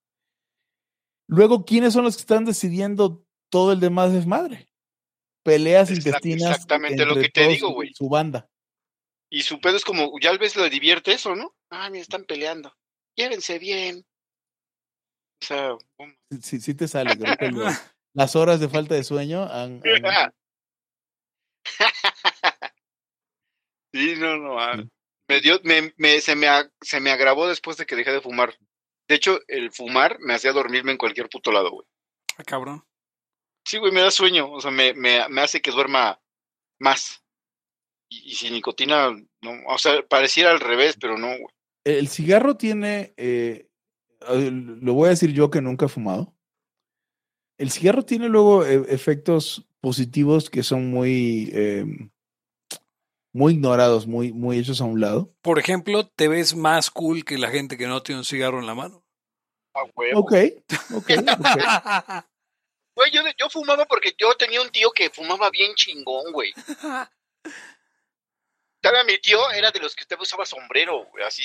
Luego, ¿quiénes son los que están decidiendo todo el demás desmadre? Peleas Exact- intestinas. exactamente lo que te digo, su- güey. Su banda. Y su pedo es como, ya al vez le divierte eso, ¿no? Ah, mira, están peleando. Llévense bien. O sea, um, Sí, sí, te sale. creo que lo- las horas de falta de sueño han, han- sí, no, no. Sí. Me dio, me, me- se, me, se me agravó después de que dejé de fumar. De hecho, el fumar me hacía dormirme en cualquier puto lado, güey. Ah, cabrón. Sí, güey, me da sueño. O sea, me, me, me hace que duerma más. Y, y sin nicotina, no. O sea, pareciera al revés, pero no, güey. El cigarro tiene, eh, lo voy a decir yo que nunca he fumado. El cigarro tiene luego eh, efectos positivos que son muy, eh, muy ignorados, muy, muy hechos a un lado. Por ejemplo, te ves más cool que la gente que no tiene un cigarro en la mano. Ah, huevo. Ok, ok, ok. Güey, yo, yo fumaba porque yo tenía un tío que fumaba bien chingón, güey. Estaba mi tío, era de los que usted usaba sombrero, güey, así,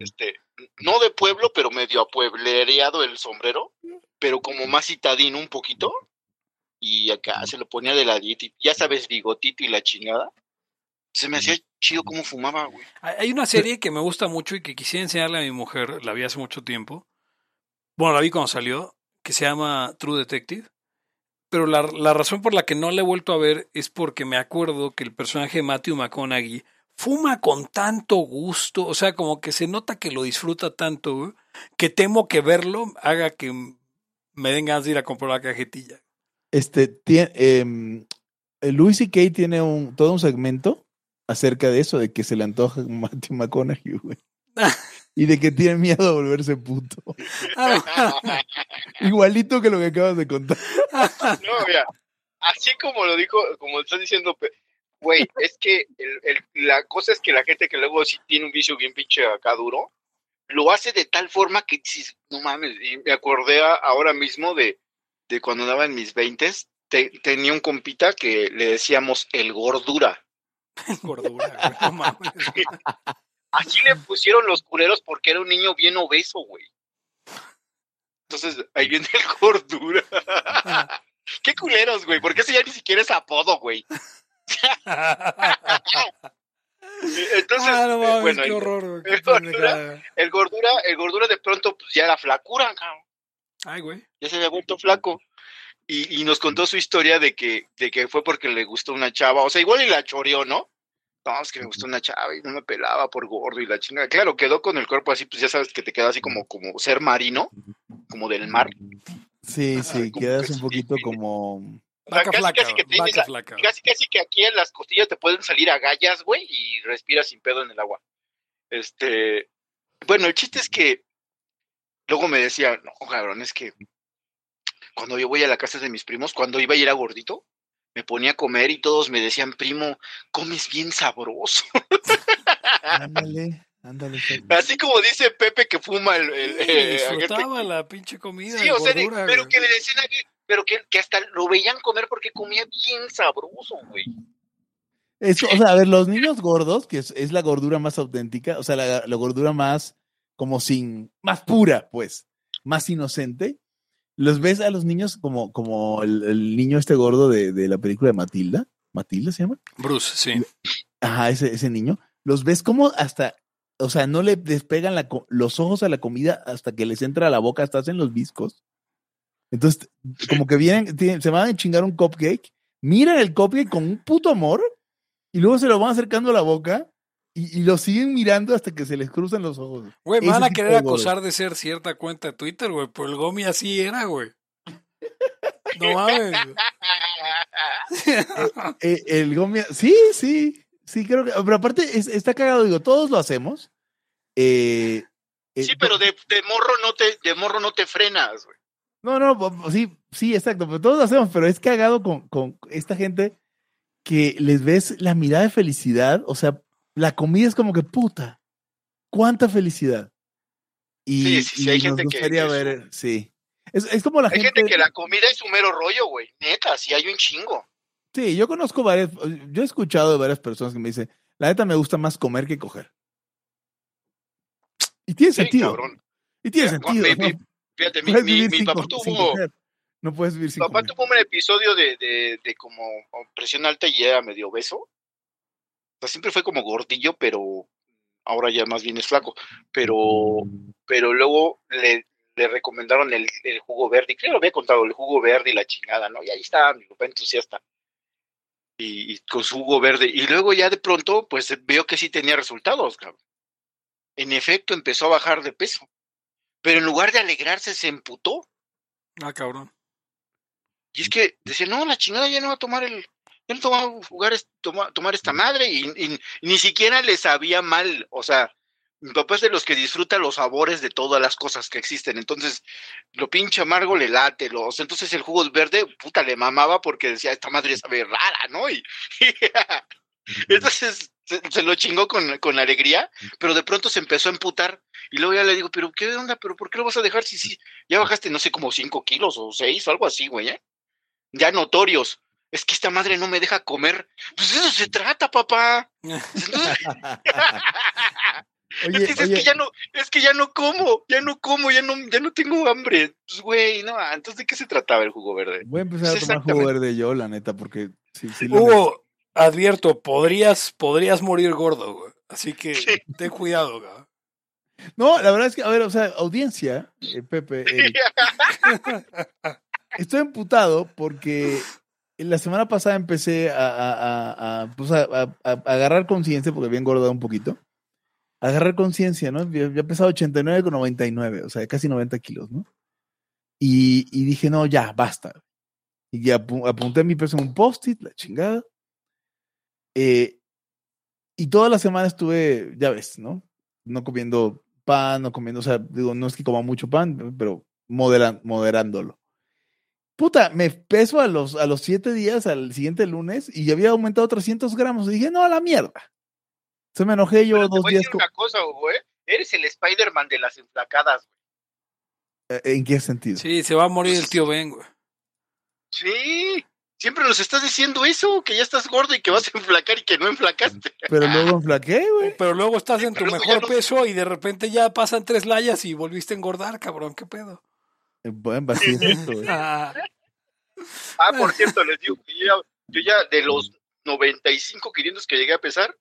este, no de pueblo, pero medio apueblereado el sombrero, pero como más citadino un poquito. Y acá se lo ponía de ladito, y ya sabes, bigotito y la chingada. Se me hacía chido cómo fumaba, güey. Hay una serie que me gusta mucho y que quisiera enseñarle a mi mujer, la vi hace mucho tiempo. Bueno, la vi cuando salió, que se llama True Detective. Pero la, la razón por la que no la he vuelto a ver es porque me acuerdo que el personaje de Matthew McConaughey fuma con tanto gusto, o sea, como que se nota que lo disfruta tanto, güey, que temo que verlo haga que me den ganas de ir a comprar la cajetilla. Este, tie- em, eh, Louis C.K. tiene un, todo un segmento acerca de eso, de que se le antoja Matthew McConaughey, güey. Y de que tiene miedo a volverse puto. Igualito que lo que acabas de contar. No, mira, así como lo dijo, como estás diciendo, güey, es que la cosa es que la gente que luego sí tiene un vicio bien pinche acá duro, lo hace de tal forma que no mames, y me acordé ahora mismo de, de cuando andaba en mis veintes, tenía un compita que le decíamos el gordura. gordura, no mames. Así le pusieron los culeros porque era un niño bien obeso, güey. Entonces, ahí viene el gordura. Qué culeros, güey, porque ese ya ni siquiera es apodo, güey. Entonces, ah, no, bueno, qué horror, güey, el, gordura, el, gordura, el gordura de pronto pues ya era flacura, cabrón. Ay, güey. Ya se había vuelto flaco. Y, y, nos contó su historia de que, de que fue porque le gustó una chava. O sea, igual y la choreó, ¿no? No, es que me gustó una chava y no me pelaba por gordo y la chingada. Claro, quedó con el cuerpo así, pues ya sabes que te queda así como, como ser marino, como del mar. Sí, sí, quedas un poquito como Vaca casi, flaca, casi que vaca flaca. Casi, casi que aquí en las costillas te pueden salir agallas, güey, y respiras sin pedo en el agua. Este, bueno, el chiste es que luego me decía, no, cabrón, es que cuando yo voy a la casa de mis primos, cuando iba y era gordito, me ponía a comer y todos me decían, primo, comes bien sabroso. Ándale, ándale. Así como dice Pepe que fuma el... el sí, eh, disfrutaba la pinche comida. Sí, o sea, pero que le decían a pero que, que, hasta lo veían comer porque comía bien sabroso, güey. Es, o sea, a ver, los niños gordos, que es, es la gordura más auténtica, o sea, la, la, gordura más como sin, más pura, pues, más inocente, los ves a los niños como, como el, el niño este gordo de, de, la película de Matilda, ¿Matilda se llama? Bruce, sí. Ajá, ese, ese niño, los ves como hasta, o sea, no le despegan la, los ojos a la comida hasta que les entra a la boca, hasta hacen los viscos. Entonces, como que vienen, tienen, se van a chingar un cupcake, miran el cupcake con un puto amor y luego se lo van acercando a la boca y, y lo siguen mirando hasta que se les cruzan los ojos. Güey, me van a querer acusar de ser cierta cuenta de Twitter, güey, pero el Gomi así era, güey. No mames. el, el Gomi, sí, sí, sí, creo que, pero aparte es, está cagado, digo, todos lo hacemos. Eh, sí, pero de, de, morro no te, de morro no te frenas, güey. No, no, sí, sí, exacto, pero todos lo hacemos, pero es cagado con, con esta gente que les ves la mirada de felicidad, o sea, la comida es como que puta, cuánta felicidad. Y, sí, sí, sí hay y gente nos gustaría que ver, sí. Es, es, como la hay gente, gente que la comida es un mero rollo, güey. Neta, sí hay un chingo. Sí, yo conozco varias, yo he escuchado de varias personas que me dicen, la neta me gusta más comer que coger. Y tiene Sí, sentido. cabrón. Y tiene sentido. mi- ¿no? mi- Fíjate, mi, Puedes mi, vivir mi sin papá tuvo. No puedes vivir sin papá comer. tuvo un episodio de, de, de como presión alta y era medio obeso. Sea, siempre fue como gordillo, pero ahora ya más bien es flaco. Pero, pero luego le, le recomendaron el, el jugo verde. Creo que lo había contado, el jugo verde y la chingada, ¿no? Y ahí está mi papá entusiasta. Y, y con su jugo verde. Y luego ya de pronto, pues veo que sí tenía resultados, cabrón. En efecto, empezó a bajar de peso. Pero en lugar de alegrarse, se emputó. Ah, cabrón. Y es que decía, no, la chingada ya no va a tomar el, no a jugar, toma- tomar esta madre y, y ni siquiera le sabía mal, o sea, mi papá es de los que disfruta los sabores de todas las cosas que existen, entonces lo pinche amargo le late, lo, o sea, entonces el jugo verde, puta, le mamaba porque decía, esta madre sabe rara, ¿no? Y, entonces se, se lo chingó con, con alegría, pero de pronto se empezó a emputar y luego ya le digo, pero qué onda, pero ¿por qué lo vas a dejar si, si ya bajaste, no sé, como cinco kilos o seis o algo así, güey, ¿eh? ya notorios. Es que esta madre no me deja comer. Pues de eso se trata, papá. Entonces, Oye, es, que, es oye, que ya no, es que ya no como, ya no como, ya no, ya no tengo hambre. Pues güey, no, entonces de qué se trataba el jugo verde. voy a empezar a Pues tomar jugo verde yo, la neta, porque sí, sí. Hugo, advierto, podrías, podrías morir gordo, güey. Así que ten cuidado, güey. No, la verdad es que, a ver, o sea, audiencia, eh, Pepe, Eric, estoy emputado porque la semana pasada empecé a, pues, a- a- a agarrar conciencia, porque había engordado un poquito. Agarrar conciencia, ¿no? Yo había pesado 89 con 99, o sea, casi 90 kilos, ¿no? Y, y dije, no, ya, basta. Y apu- apunté mi peso en un post-it, la chingada. Eh, y toda la semana estuve, ya ves, ¿no? No comiendo pan, no comiendo, o sea, digo, no es que coma mucho pan, pero moderándolo. Puta, me peso a los, a los siete días, al siguiente lunes, y había aumentado 300 gramos. Y dije, no, a la mierda. Se me enojé yo Pero te dos voy a días. decir co- una cosa, güey. Eres el Spider-Man de las enflacadas. Eh, ¿En qué sentido? Sí, se va a morir el tío Ben, güey. Sí. Siempre nos estás diciendo eso, que ya estás gordo y que vas a enflacar y que no enflacaste. Pero luego enflaqué, güey. Pero luego estás en tu pero ya mejor no- peso y de repente ya pasan tres layas y volviste a engordar, cabrón. ¿Qué pedo? Güey. Ah, Ah, por cierto, les digo que yo ya, yo ya de los 95 500 que llegué a pesar,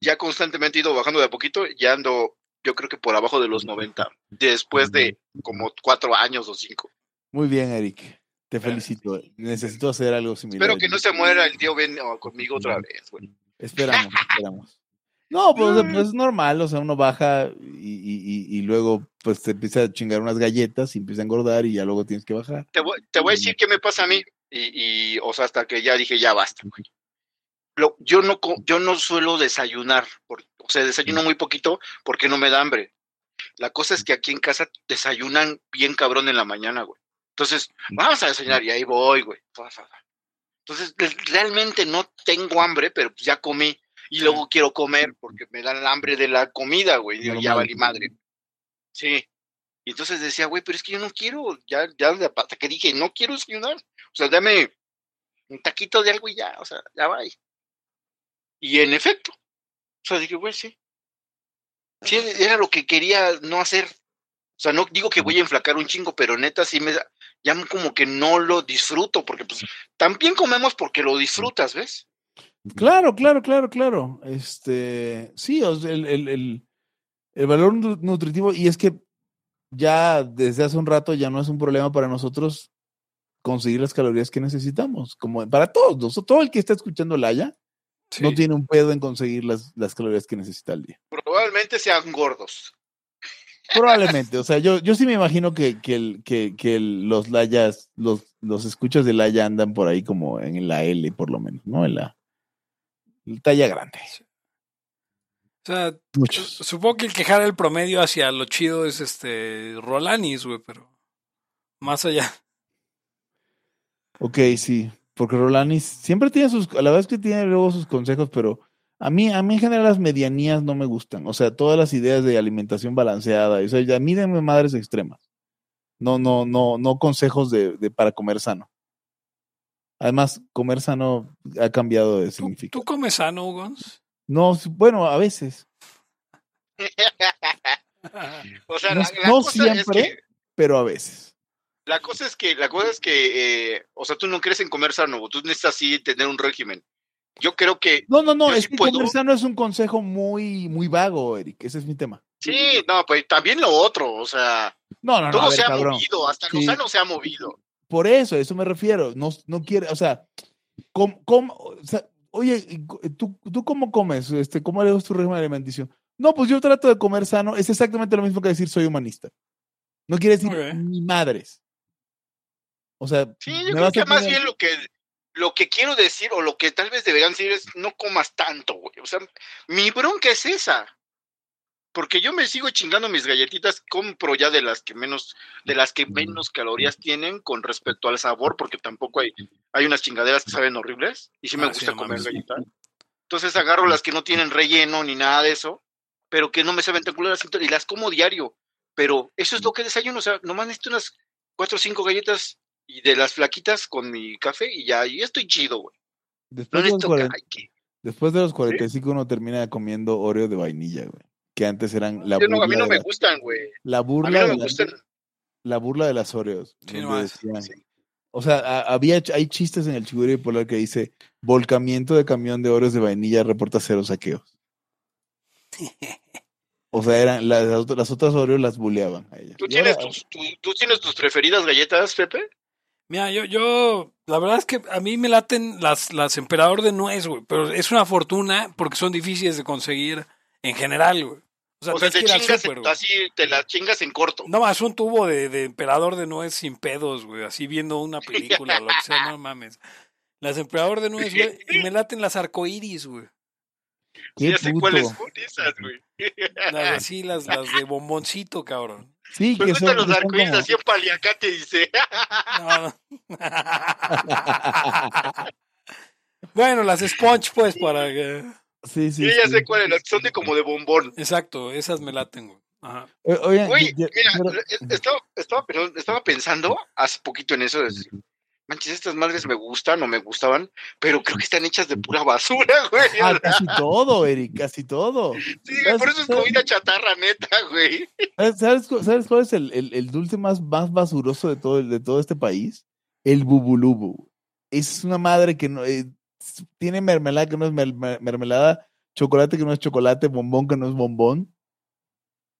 ya constantemente he ido bajando de a poquito, ya ando, yo creo que por abajo de los 90, después de como cuatro años o cinco. Muy bien, Eric. Te felicito. Necesito hacer algo similar. Espero que no se muera el tío Ben oh, conmigo otra vez. Esperamos, esperamos. No, pues, pues es normal, o sea, uno baja y, y- luego pues te empieza a chingar unas galletas y empieza a engordar y ya luego tienes que bajar. Te voy, te voy a decir qué me pasa a mí, y, y, o sea, hasta que ya dije, ya basta, güey. Lo- yo, no, yo no suelo desayunar, por- o sea, desayuno muy poquito porque no me da hambre. La cosa es que aquí en casa desayunan bien cabrón en la mañana, güey. Entonces, vamos a desayunar y ahí voy, güey. Entonces, re- realmente no tengo hambre, pero ya comí y luego quiero comer porque me dan el hambre de la comida, güey. Digo, ya valí madre. Sí. Y entonces decía, güey, pero es que yo no quiero, ya, ya, hasta que dije, no quiero desayunar. O sea, dame un taquito de algo y ya, o sea, ya va. Y en efecto, o sea, dije, güey, sí. Sí, era lo que quería no hacer. O sea, no digo que voy a enflacar un chingo, pero neta sí me da, ya como que no lo disfruto, porque pues también comemos porque lo disfrutas, ¿ves? Claro, claro, claro, claro. Este, sí, o sea, el, el, el, el valor nu- nutritivo, y es que ya desde hace un rato ya no es un problema para nosotros conseguir las calorías que necesitamos, como para todos, todo el que está escuchando Laya sí. no tiene un pedo en conseguir las, las calorías que necesita al día. Probablemente sean gordos. Probablemente, o sea, yo, yo sí me imagino que, que, el, que, que el- los layas, los, los escuchas de laya andan por ahí como en la L, por lo menos, ¿no? En la, la talla grande. O sea, Muchos. supongo que el quejar el promedio hacia lo chido es este Rolanis, güey, pero más allá. Ok, sí, porque Rolanis siempre tiene sus, a la vez que tiene luego sus consejos, pero a mí, a mí en general las medianías no me gustan, o sea, todas las ideas de alimentación balanceada, o sea, a mí denme madres extremas, no, no, no, no consejos de, de para comer sano. Además, comer sano ha cambiado de ¿Tú, significado. tú comes sano, Gons? No, bueno, a veces, O sea, No- la, la no cosa siempre. es que pero a veces. la cosa es que la cosa es que eh, o sea, tú no crees en comer sano, tú necesitas sí tener un régimen. Yo creo que No, no, no, es sí que puedo. comer sano es un consejo muy, muy vago, Eric, ese es mi tema. sí, no, pues también lo otro, o sea, No, no, no, todo ver, se ha cabrón. movido, hasta lo Sí. sano se ha movido. Por eso, a eso me refiero. No, no quiere, o sea, ¿cómo, cómo- o sea, oye, ¿tú, ¿tú cómo comes? Este, ¿Cómo le tu régimen alimenticio? No, pues yo trato de comer sano. Es exactamente lo mismo que decir soy humanista. No quiere decir ni madres. O sea, Sí, me yo creo que más bien lo que lo que quiero decir o lo que tal vez deberían decir es no comas tanto, güey. O sea, mi bronca es esa. Porque yo me sigo chingando mis galletitas, compro ya de las que menos, de las que menos calorías tienen con respecto al sabor, porque tampoco hay, hay unas chingaderas que saben horribles, y sí me Ah, sí, gusta comer galletas. Entonces agarro las que no tienen relleno ni nada de eso, pero que no me saben tan culeras, y las como diario. Pero eso es lo que desayuno, o sea, nomás necesito unas cuatro o cinco galletas y de las flaquitas con mi café y ya, y estoy chido, güey. No después, de los necesito 40 ay, que- después de los 45 uno termina comiendo Oreo de vainilla, güey. Que antes eran la no, a mí burla, no de, me las- gustan, güey. la A mí burla, no me gustan. la burla de las Oreos. Sí, nomás, decían- sí. O sea, a- había, hay chistes en el Chigüiro Polar que dice, volcamiento de camión de Oreos de vainilla reporta cero saqueos. O sea, eran las, las otras- Oreos las buleaban a ella. ¿Tú Y tienes, ahora- tus, tú, tú tienes tus preferidas galletas, Pepe? Mira, yo, yo, la verdad es que a mí me laten las, las emperador de nuez, güey, pero es una fortuna porque son difíciles de conseguir en general, güey. O sea, O sea, te chingas en- güey. así, te las chingas en corto. No más un tubo de, de emperador de nuez sin pedos, güey, así viendo una película o lo que sea, no mames. Las emperador de nuez, güey, y me laten las arcoíris, güey. qué ya sé cuáles son esas, güey. Las así, las, las de bomboncito, cabrón. Sí, Me que gustan son, los arcoíris así en paliacate, dice. No, no. bueno, las sponge, pues, para que... Sí, sí. Sí, ya sí. sé cuáles, las que son de como de bombón. Exacto, esas me la tengo. Ajá. Eh, Oigan, Güey, ya- mira, pero- le- estaba, estaba, perdón, estaba pensando hace poquito en eso. de decir, Manches, estas madres me gustan o me gustaban, pero creo que están hechas de pura basura, güey. Ah, casi todo, Eric, casi todo. Sí, por eso es comida chatarra, neta, güey. ¿Sabes, sabes cu- sabes cuál es el, el- el dulce más, más basuroso de todo, de todo este país? El bubulubu. Es una madre que no eh, tiene mermelada que no es mer- mer- mermelada, chocolate que no es chocolate, bombón que no es bombón.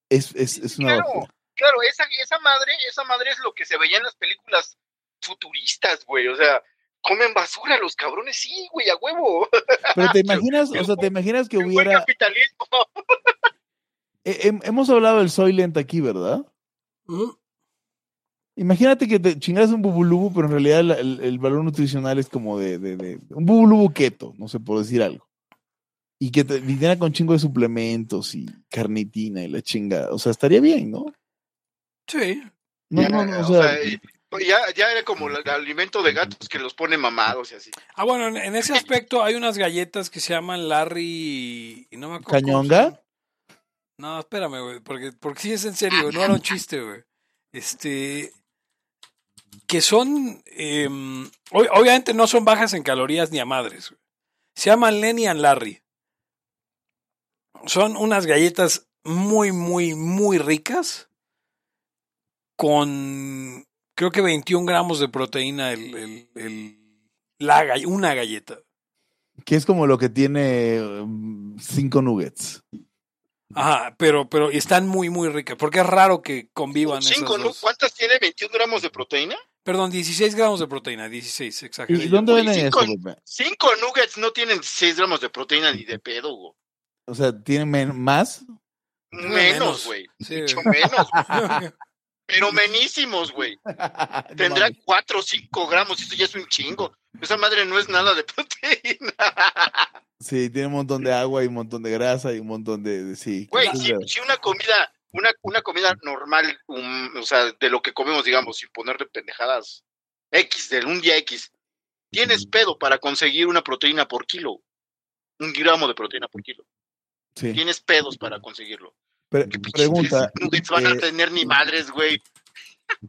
Es, es, es una Claro, claro, esa, esa madre, esa madre es lo que se veía en las películas futuristas, güey. O sea, comen basura los cabrones, sí, güey, a huevo. Pero te imaginas, o sea, te imaginas que Buen hubiera. capitalismo. eh, hem- hemos hablado del Soylent aquí, ¿verdad? Mm, Imagínate que te chingas un bubulubu, pero en realidad el, el valor nutricional es como de, de- de- un bubulubu keto, no sé, por decir algo. Y que te viniera con chingo de suplementos y carnitina y la chinga. O sea, estaría bien, ¿no? Sí. No, Ya, no, no, o o sea, y- ya, ya era como el alimento de gatos que los pone mamados y así. Ah, bueno, en, en ese aspecto hay unas galletas que se llaman Larry... y no me acuerdo ¿Cañonga? No, espérame, güey, porque, porque sí es en serio, no era un chiste, güey. Este... Que son... em, ob- obviamente no son bajas en calorías ni a madres. Se llaman Lenny and Larry. Son unas galletas muy, muy, muy ricas. Con creo que 21 gramos de proteína el, la una galleta. que es como lo que tiene um, cinco nuggets. Ajá, pero, pero están muy, muy ricas. Porque es raro que convivan Cinco, esas ¿no? dos. ¿Cuántas tiene? ¿21 gramos de proteína? Perdón, 16 gramos de proteína, 16, exageré. ¿Y dónde venden cinco- eso? Cinco nuggets no tienen 6 gramos de proteína ni de pedo, güey. O sea, ¿tienen men- más? menos. Güey. Sí, Mucho menos, güey. Pero menísimos, güey. Tendrá 4 o 5 gramos. Eso ya es un chingo. Esa madre no es nada de proteína. Sí, tiene un montón de agua y un montón de grasa y un montón de... de- sí. Güey, si, una comida, una, una comida normal, um, o sea, de lo que comemos, digamos, sin ponerle pendejadas X, de un día X, tienes pedo para conseguir una proteína por kilo. Un gramo de proteína por kilo. Sí. Tienes pedos para conseguirlo. Pre- ¿Qué pinches pregunta, nuggets van a eh, tener ni madres, güey?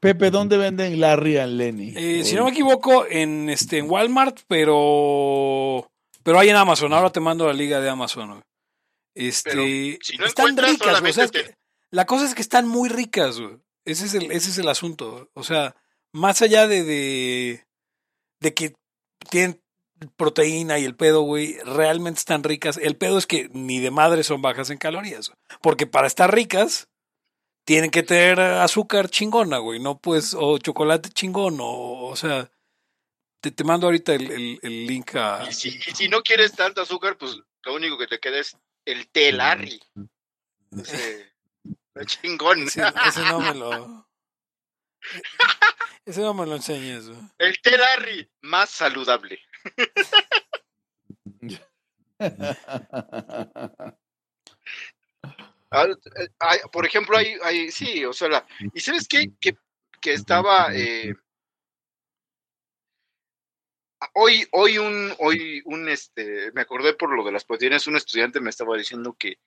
Pepe, ¿dónde venden Larry and Lenny? Eh, si no me equivoco, en este en Walmart, pero pero hay en Amazon. Ahora te mando la liga de Amazon. güey. Este, Pero si no están ricas, güey, o sea, es solamente que- la cosa es que están muy ricas, güey. Ese es el ese es el asunto. O sea, más allá de de, de que tienen proteína y el pedo, güey, realmente están ricas. El pedo es que ni de madre son bajas en calorías. Porque para estar ricas, tienen que tener azúcar chingona, güey. No pues, o chocolate chingón, o, o sea, te, te mando ahorita el, el- el link a... Y si, y si no quieres tanto azúcar, pues lo único que te queda es el té Larry. Ese- chingón. Ese, ese no me lo... Ese no me lo enseñes, güey. El té Larry más saludable. Ah, eh, hay- por ejemplo, hay, hay, sí, o sea, la- ¿y sabes qué? Que, que estaba, eh, hoy, hoy un, hoy un, este, me acordé por lo de las proteínas, un estudiante me estaba diciendo que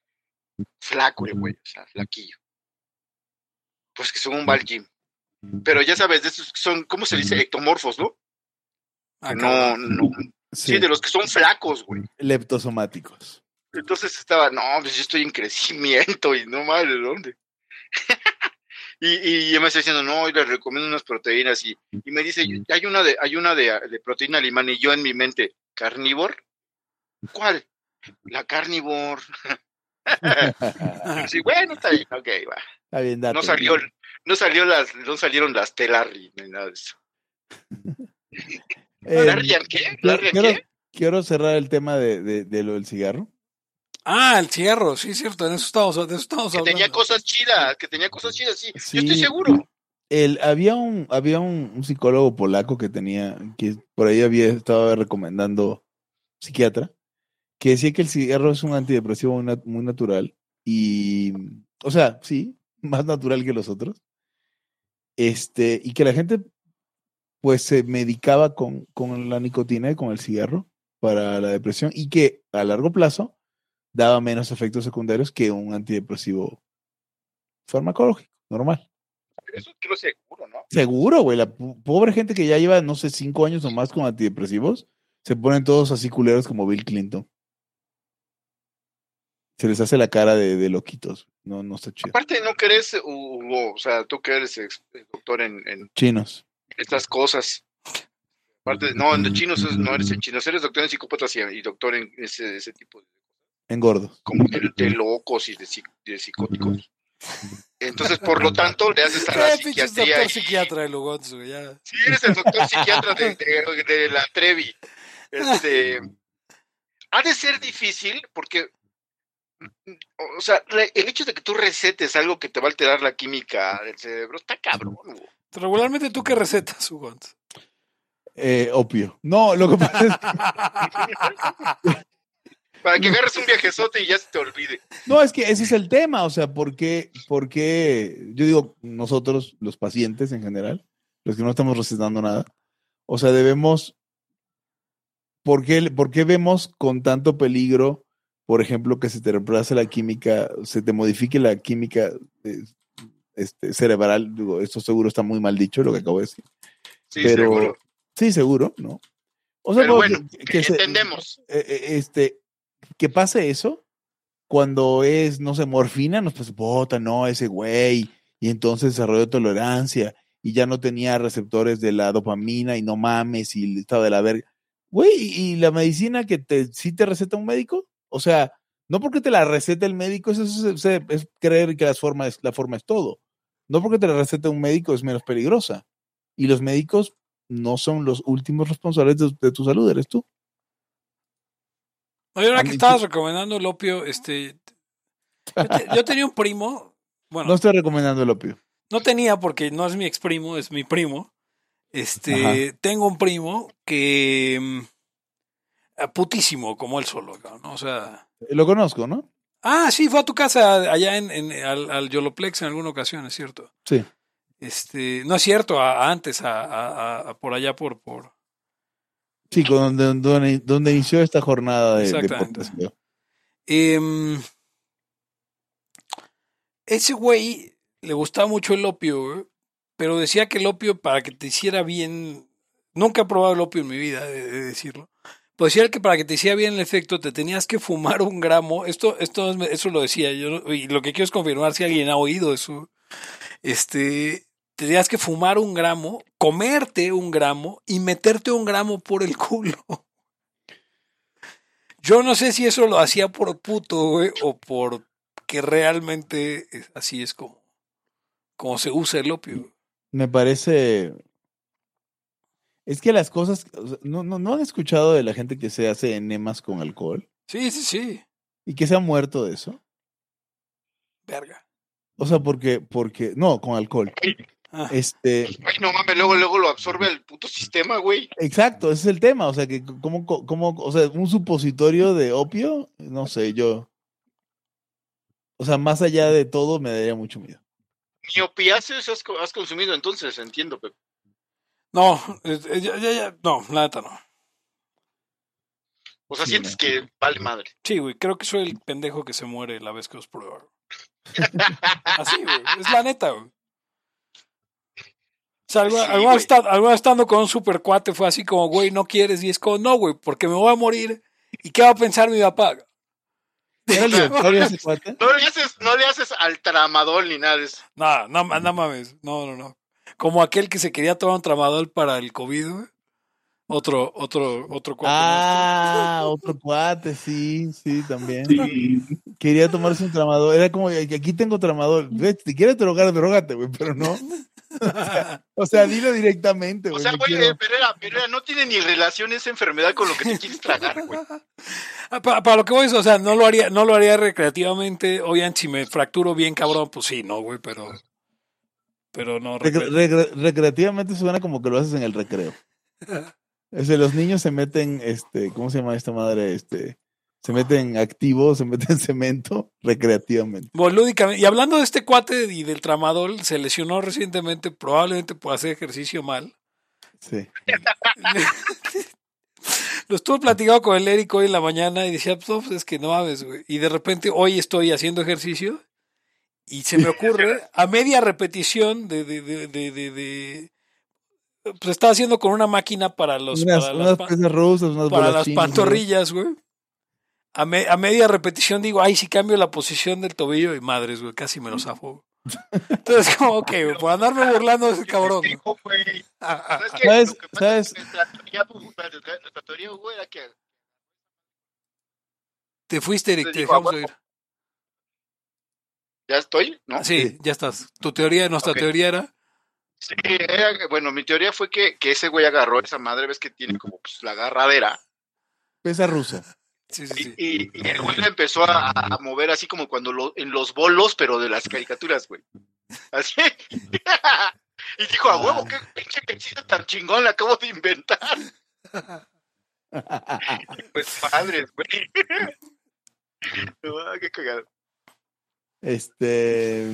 flaco güey, o sea, flaquillo. Pues que son un mal gym. Pero ya sabes, de esos son, ¿cómo se dice? Ectomorfos, ¿no? Ah, no, no, Sí, sí, de los que son flacos, güey. leptosomáticos. Entonces estaba, no, pues yo estoy en crecimiento y no madre, ¿de dónde? y, y me está diciendo, no, y le recomiendo unas proteínas y, y me dice, hay una de, hay una de, de proteína alemana y yo en mi mente, ¿carnívor? ¿Cuál? La carnívor. sí, bueno, está bien, ok, va. Está bien, date. No salió, no salió las, no salieron las telarri ni nada de eso. Eh, ¿Larry en qué? quiero, ¿Larry en quiero- qué? quiero cerrar el tema de, de- de lo del cigarro. Ah, el cigarro, sí, cierto, en eso estamos, de eso estamos Que hablando. tenía cosas chidas, que tenía cosas chidas, sí. Sí. Yo estoy seguro. El, había un, había un, un psicólogo polaco que tenía, que por ahí había estaba recomendando psiquiatra, que decía que el cigarro es un antidepresivo muy, nat- muy natural y, o sea, sí, más natural que los otros. Este, y que la gente pues se medicaba con, con la nicotina y con el cigarro para la depresión y que a largo plazo daba menos efectos secundarios que un antidepresivo farmacológico, normal. Eso creo seguro, ¿no? Seguro, güey. La po- pobre gente que ya lleva, no sé, cinco años o más con antidepresivos, se ponen todos así culeros como Bill Clinton. Se les hace la cara de, de loquitos. No, no está chido. Aparte, no querés, Hugo, o sea, tú que eres doctor en, en Chinos. Estas cosas. Aparte, no, en chinos es- no eres en chinos, eres doctor en psicópatas y, y doctor en ese, ese tipo de Engordos. como de, de locos y de, de psicóticos. Entonces, por lo tanto, le haces a la psiquiatría. doctor y- psiquiatra de güey, ya. Sí, eres el doctor psiquiatra de, de- de la Trevi. Este, ha de ser difícil porque, o sea, el hecho de que tú recetes algo que te va a alterar la química del cerebro está cabrón. Hugo. Regularmente tú qué recetas, Hugo. Eh, opio. No, lo que pasa es que Para que agarres un viajezote y ya se te olvide. No, es que ese es el tema, o sea, ¿por qué, por qué? yo digo, nosotros, los pacientes en general, los que no estamos recetando nada, o sea, debemos, ¿por qué, por qué vemos con tanto peligro, por ejemplo, que se te reemplace la química, se te modifique la química eh, este, cerebral? Digo, esto seguro está muy mal dicho lo que acabo de decir, Sí, pero seguro. sí, seguro, ¿no? O sea, Pero bueno, que- que se- entendemos. eh, eh, este, que pase eso cuando es, no sé, morfina, nos pasa, puta, no, ese güey, y entonces desarrolló tolerancia y ya no tenía receptores de la dopamina y no mames y estaba de la verga. Güey, ¿y la medicina que te, sí te receta un médico? O sea, no porque te la receta el médico, eso, es- es, es creer que las formas, la forma es todo. No porque te la receta un médico es menos peligrosa. Y los médicos no son los últimos responsables de, de tu salud, eres tú. Oye, ahora A que estabas recomendando el opio, este. Yo, te- yo tenía un primo. Bueno, No estoy recomendando el opio. no tenía porque no es mi ex primo, es mi primo. Este, tengo un primo que. mm, putísimo, como él solo, ¿no? O sea. Lo conozco, ¿no? Ah, sí, fue a tu casa allá en, en- al, al Yoloplex en alguna ocasión, es cierto. Sí. Este, no es cierto, a- a antes, a, por allá por, por. Sí, con donde, inició esta jornada de, de Exactamente. podcasteo. Em, ese güey le gustaba mucho el opio, pero decía que el opio para que te hiciera bien, nunca he probado el opio en mi vida, de, de decirlo, pues decía que para que te hiciera bien el efecto te tenías que fumar un gramo, esto, esto, es- eso lo decía yo, y lo que quiero es confirmar si alguien ha oído eso, este, tenías que fumar un gramo, comerte un gramo y meterte un gramo por el culo. Yo no sé si eso lo hacía por puto, güey, o por que realmente así es como, como se usa el opio. Me parece. Es que las cosas. o sea, no, no, ¿No han escuchado de la gente que se hace enemas con alcohol? Sí, sí, sí. Y que se ha muerto de eso. Verga. O sea, porque. porque no, con alcohol. Ah, Este. Ay, no mames, luego, luego lo absorbe el puto sistema, güey. Exacto, ese es el tema. O sea, que como, como, o sea, un supositorio de opio, no sé, yo. O sea, más allá de todo, me daría mucho miedo. Ni opiáceos has, has consumido entonces, entiendo, Pepe. No, ya, ya, ya, no, la neta no. O sea, Sí, sientes no. que vale madre. Sí, güey, creo que soy el pendejo que se muere la vez que os prueba. Así, güey, es la neta, güey. O sea, alguna, Sí, alguna alguna estando con un super cuate fue así como, güey, no quieres, y es como, no, güey, porque me voy a morir. ¿Y qué va a pensar mi papá? ¿Era libertario ese cuate? No le haces, no le haces al tramadol ni nada de eso. No, no, no mames, no, no, no. Como aquel que se quería tomar un tramadol para el COVID, güey. Otro, otro, otro cuate. Ah, otro cuate, sí, sí, también. Quería tomarse un tramador. Era como, aquí tengo tramador. Güey, Si quieres drogar, drogate, güey, pero no. O sea, dilo directamente, O güey. sea, me güey, quiero- eh, Pereira, Pereira, no tiene ni relación esa enfermedad con lo que te quieres tragar, güey. Ah, para, para lo que voy es, o sea, no lo haría, no lo haría recreativamente. Oigan, si me fracturo bien, cabrón, pues sí, no, güey, pero. Pero no. Recre- recre- recre- recreativamente suena como que lo haces en el recreo. Es de los niños se meten, este, ¿cómo se llama esta madre? Este, se meten activo, se meten cemento recreativamente. Y hablando de este cuate y del tramadol, se lesionó recientemente, probablemente por hacer ejercicio mal. Sí. Lo estuve platicando con el Eric hoy en la mañana y decía, pues, es que no mames, güey. Y de repente hoy estoy haciendo ejercicio y se me ocurre, a media repetición de, de, de, de, de- de- pues estaba haciendo con una máquina para los unas para, unas las, rusas, unas para las pantorrillas, güey. A, me- a media repetición digo, ay, si cambio la posición del tobillo y madres, güey, casi me lo zafo. Entonces, como, ok, güey, por andarme burlando de ese cabrón. güey. Dijo, güey. ¿Sabes qué? ¿Sabes? Lo que pasa es ¿Sabes? que nuestra teoría, pues, nuestra teoría, güey, era que Te fuiste, Eric, Te dijo, dejamos ir. Ya estoy, ¿no? Sí, ya estás. Tu teoría, nuestra teoría era. Sí, era bueno, mi teoría fue que, que ese güey agarró esa madre, ves que tiene como pues, la agarradera, Pesa rusa. Sí, sí, y, sí. y- y el güey la empezó a, a mover así como cuando lo, en los bolos, pero de las caricaturas, güey. Así. y dijo, a huevo, qué pinche ejercicio tan chingón le acabo de inventar. Pues padres, güey. Ah, qué cagado. Este.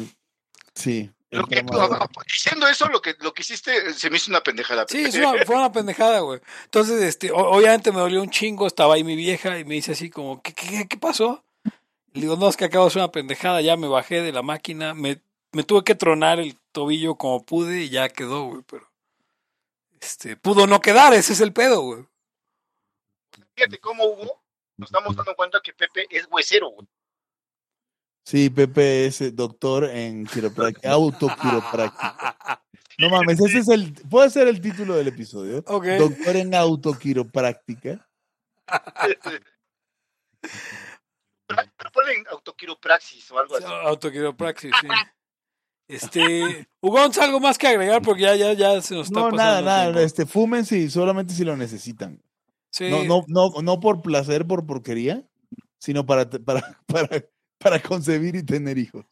Sí. Lo que, diciendo eso, lo que, lo que hiciste eh, se me hizo una pendejada. Sí, es una- fue una pendejada, güey. Entonces, este, obviamente me dolió un chingo, estaba ahí mi vieja y me dice así como, ¿qué, qué, qué pasó? Le digo, no, es que acabo de hacer una pendejada, ya me bajé de la máquina, me, me tuve que tronar el tobillo como pude y ya quedó, güey, pero... Este, pudo no quedar, ese es el pedo, güey. Fíjate cómo hubo. Nos estamos dando cuenta que Pepe es huesero, güey. Sí, Pepe es eh, doctor en quiropráctica, autoquiropráctica. No mames, ese es el. Puede ser el título del episodio. Doctor en autoquiropráctica. Ponen autoquiropraxis o algo así. Autoquiropraxis, sí. Este, Hugo, ¿algo más que agregar? Porque ya, ya, ya se nos está No, pasando nada, el nada. tiempo. Este, fumen si solamente si lo necesitan. Sí. No, no, no, no por placer, por porquería, sino para, para, para, para concebir y tener hijos.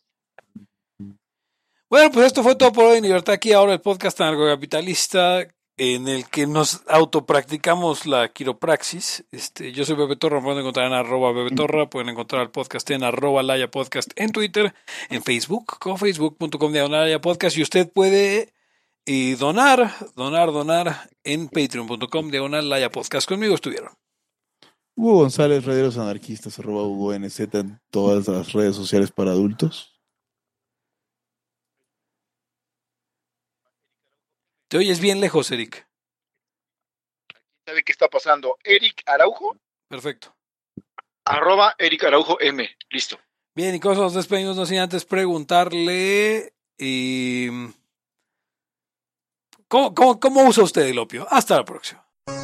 Bueno, pues esto fue todo por hoy en Libertad aquí, ahora el podcast anarcocapitalista en el que nos autopracticamos la quiropraxis. Este, yo soy Bebe Torra, me pueden encontrar en arroba Torra, pueden encontrar el podcast en arroba Laya Podcast en Twitter, en Facebook, con facebook.com diagonal Podcast y usted puede eh, donar, donar, donar en patreon.com diagonal Laya Podcast. Conmigo estuvieron. Hugo González, Rederos Anarquistas, arroba Hugo NZ en todas las redes sociales para adultos. Te oyes bien lejos, Eric. ¿Sabe qué está pasando? Eric Araujo, Perfecto. arroba Eric Araujo M. Listo. Bien, y nos despedimos, no sin antes preguntarle. eh, ¿cómo, cómo, cómo usa usted el opio? Hasta la próxima.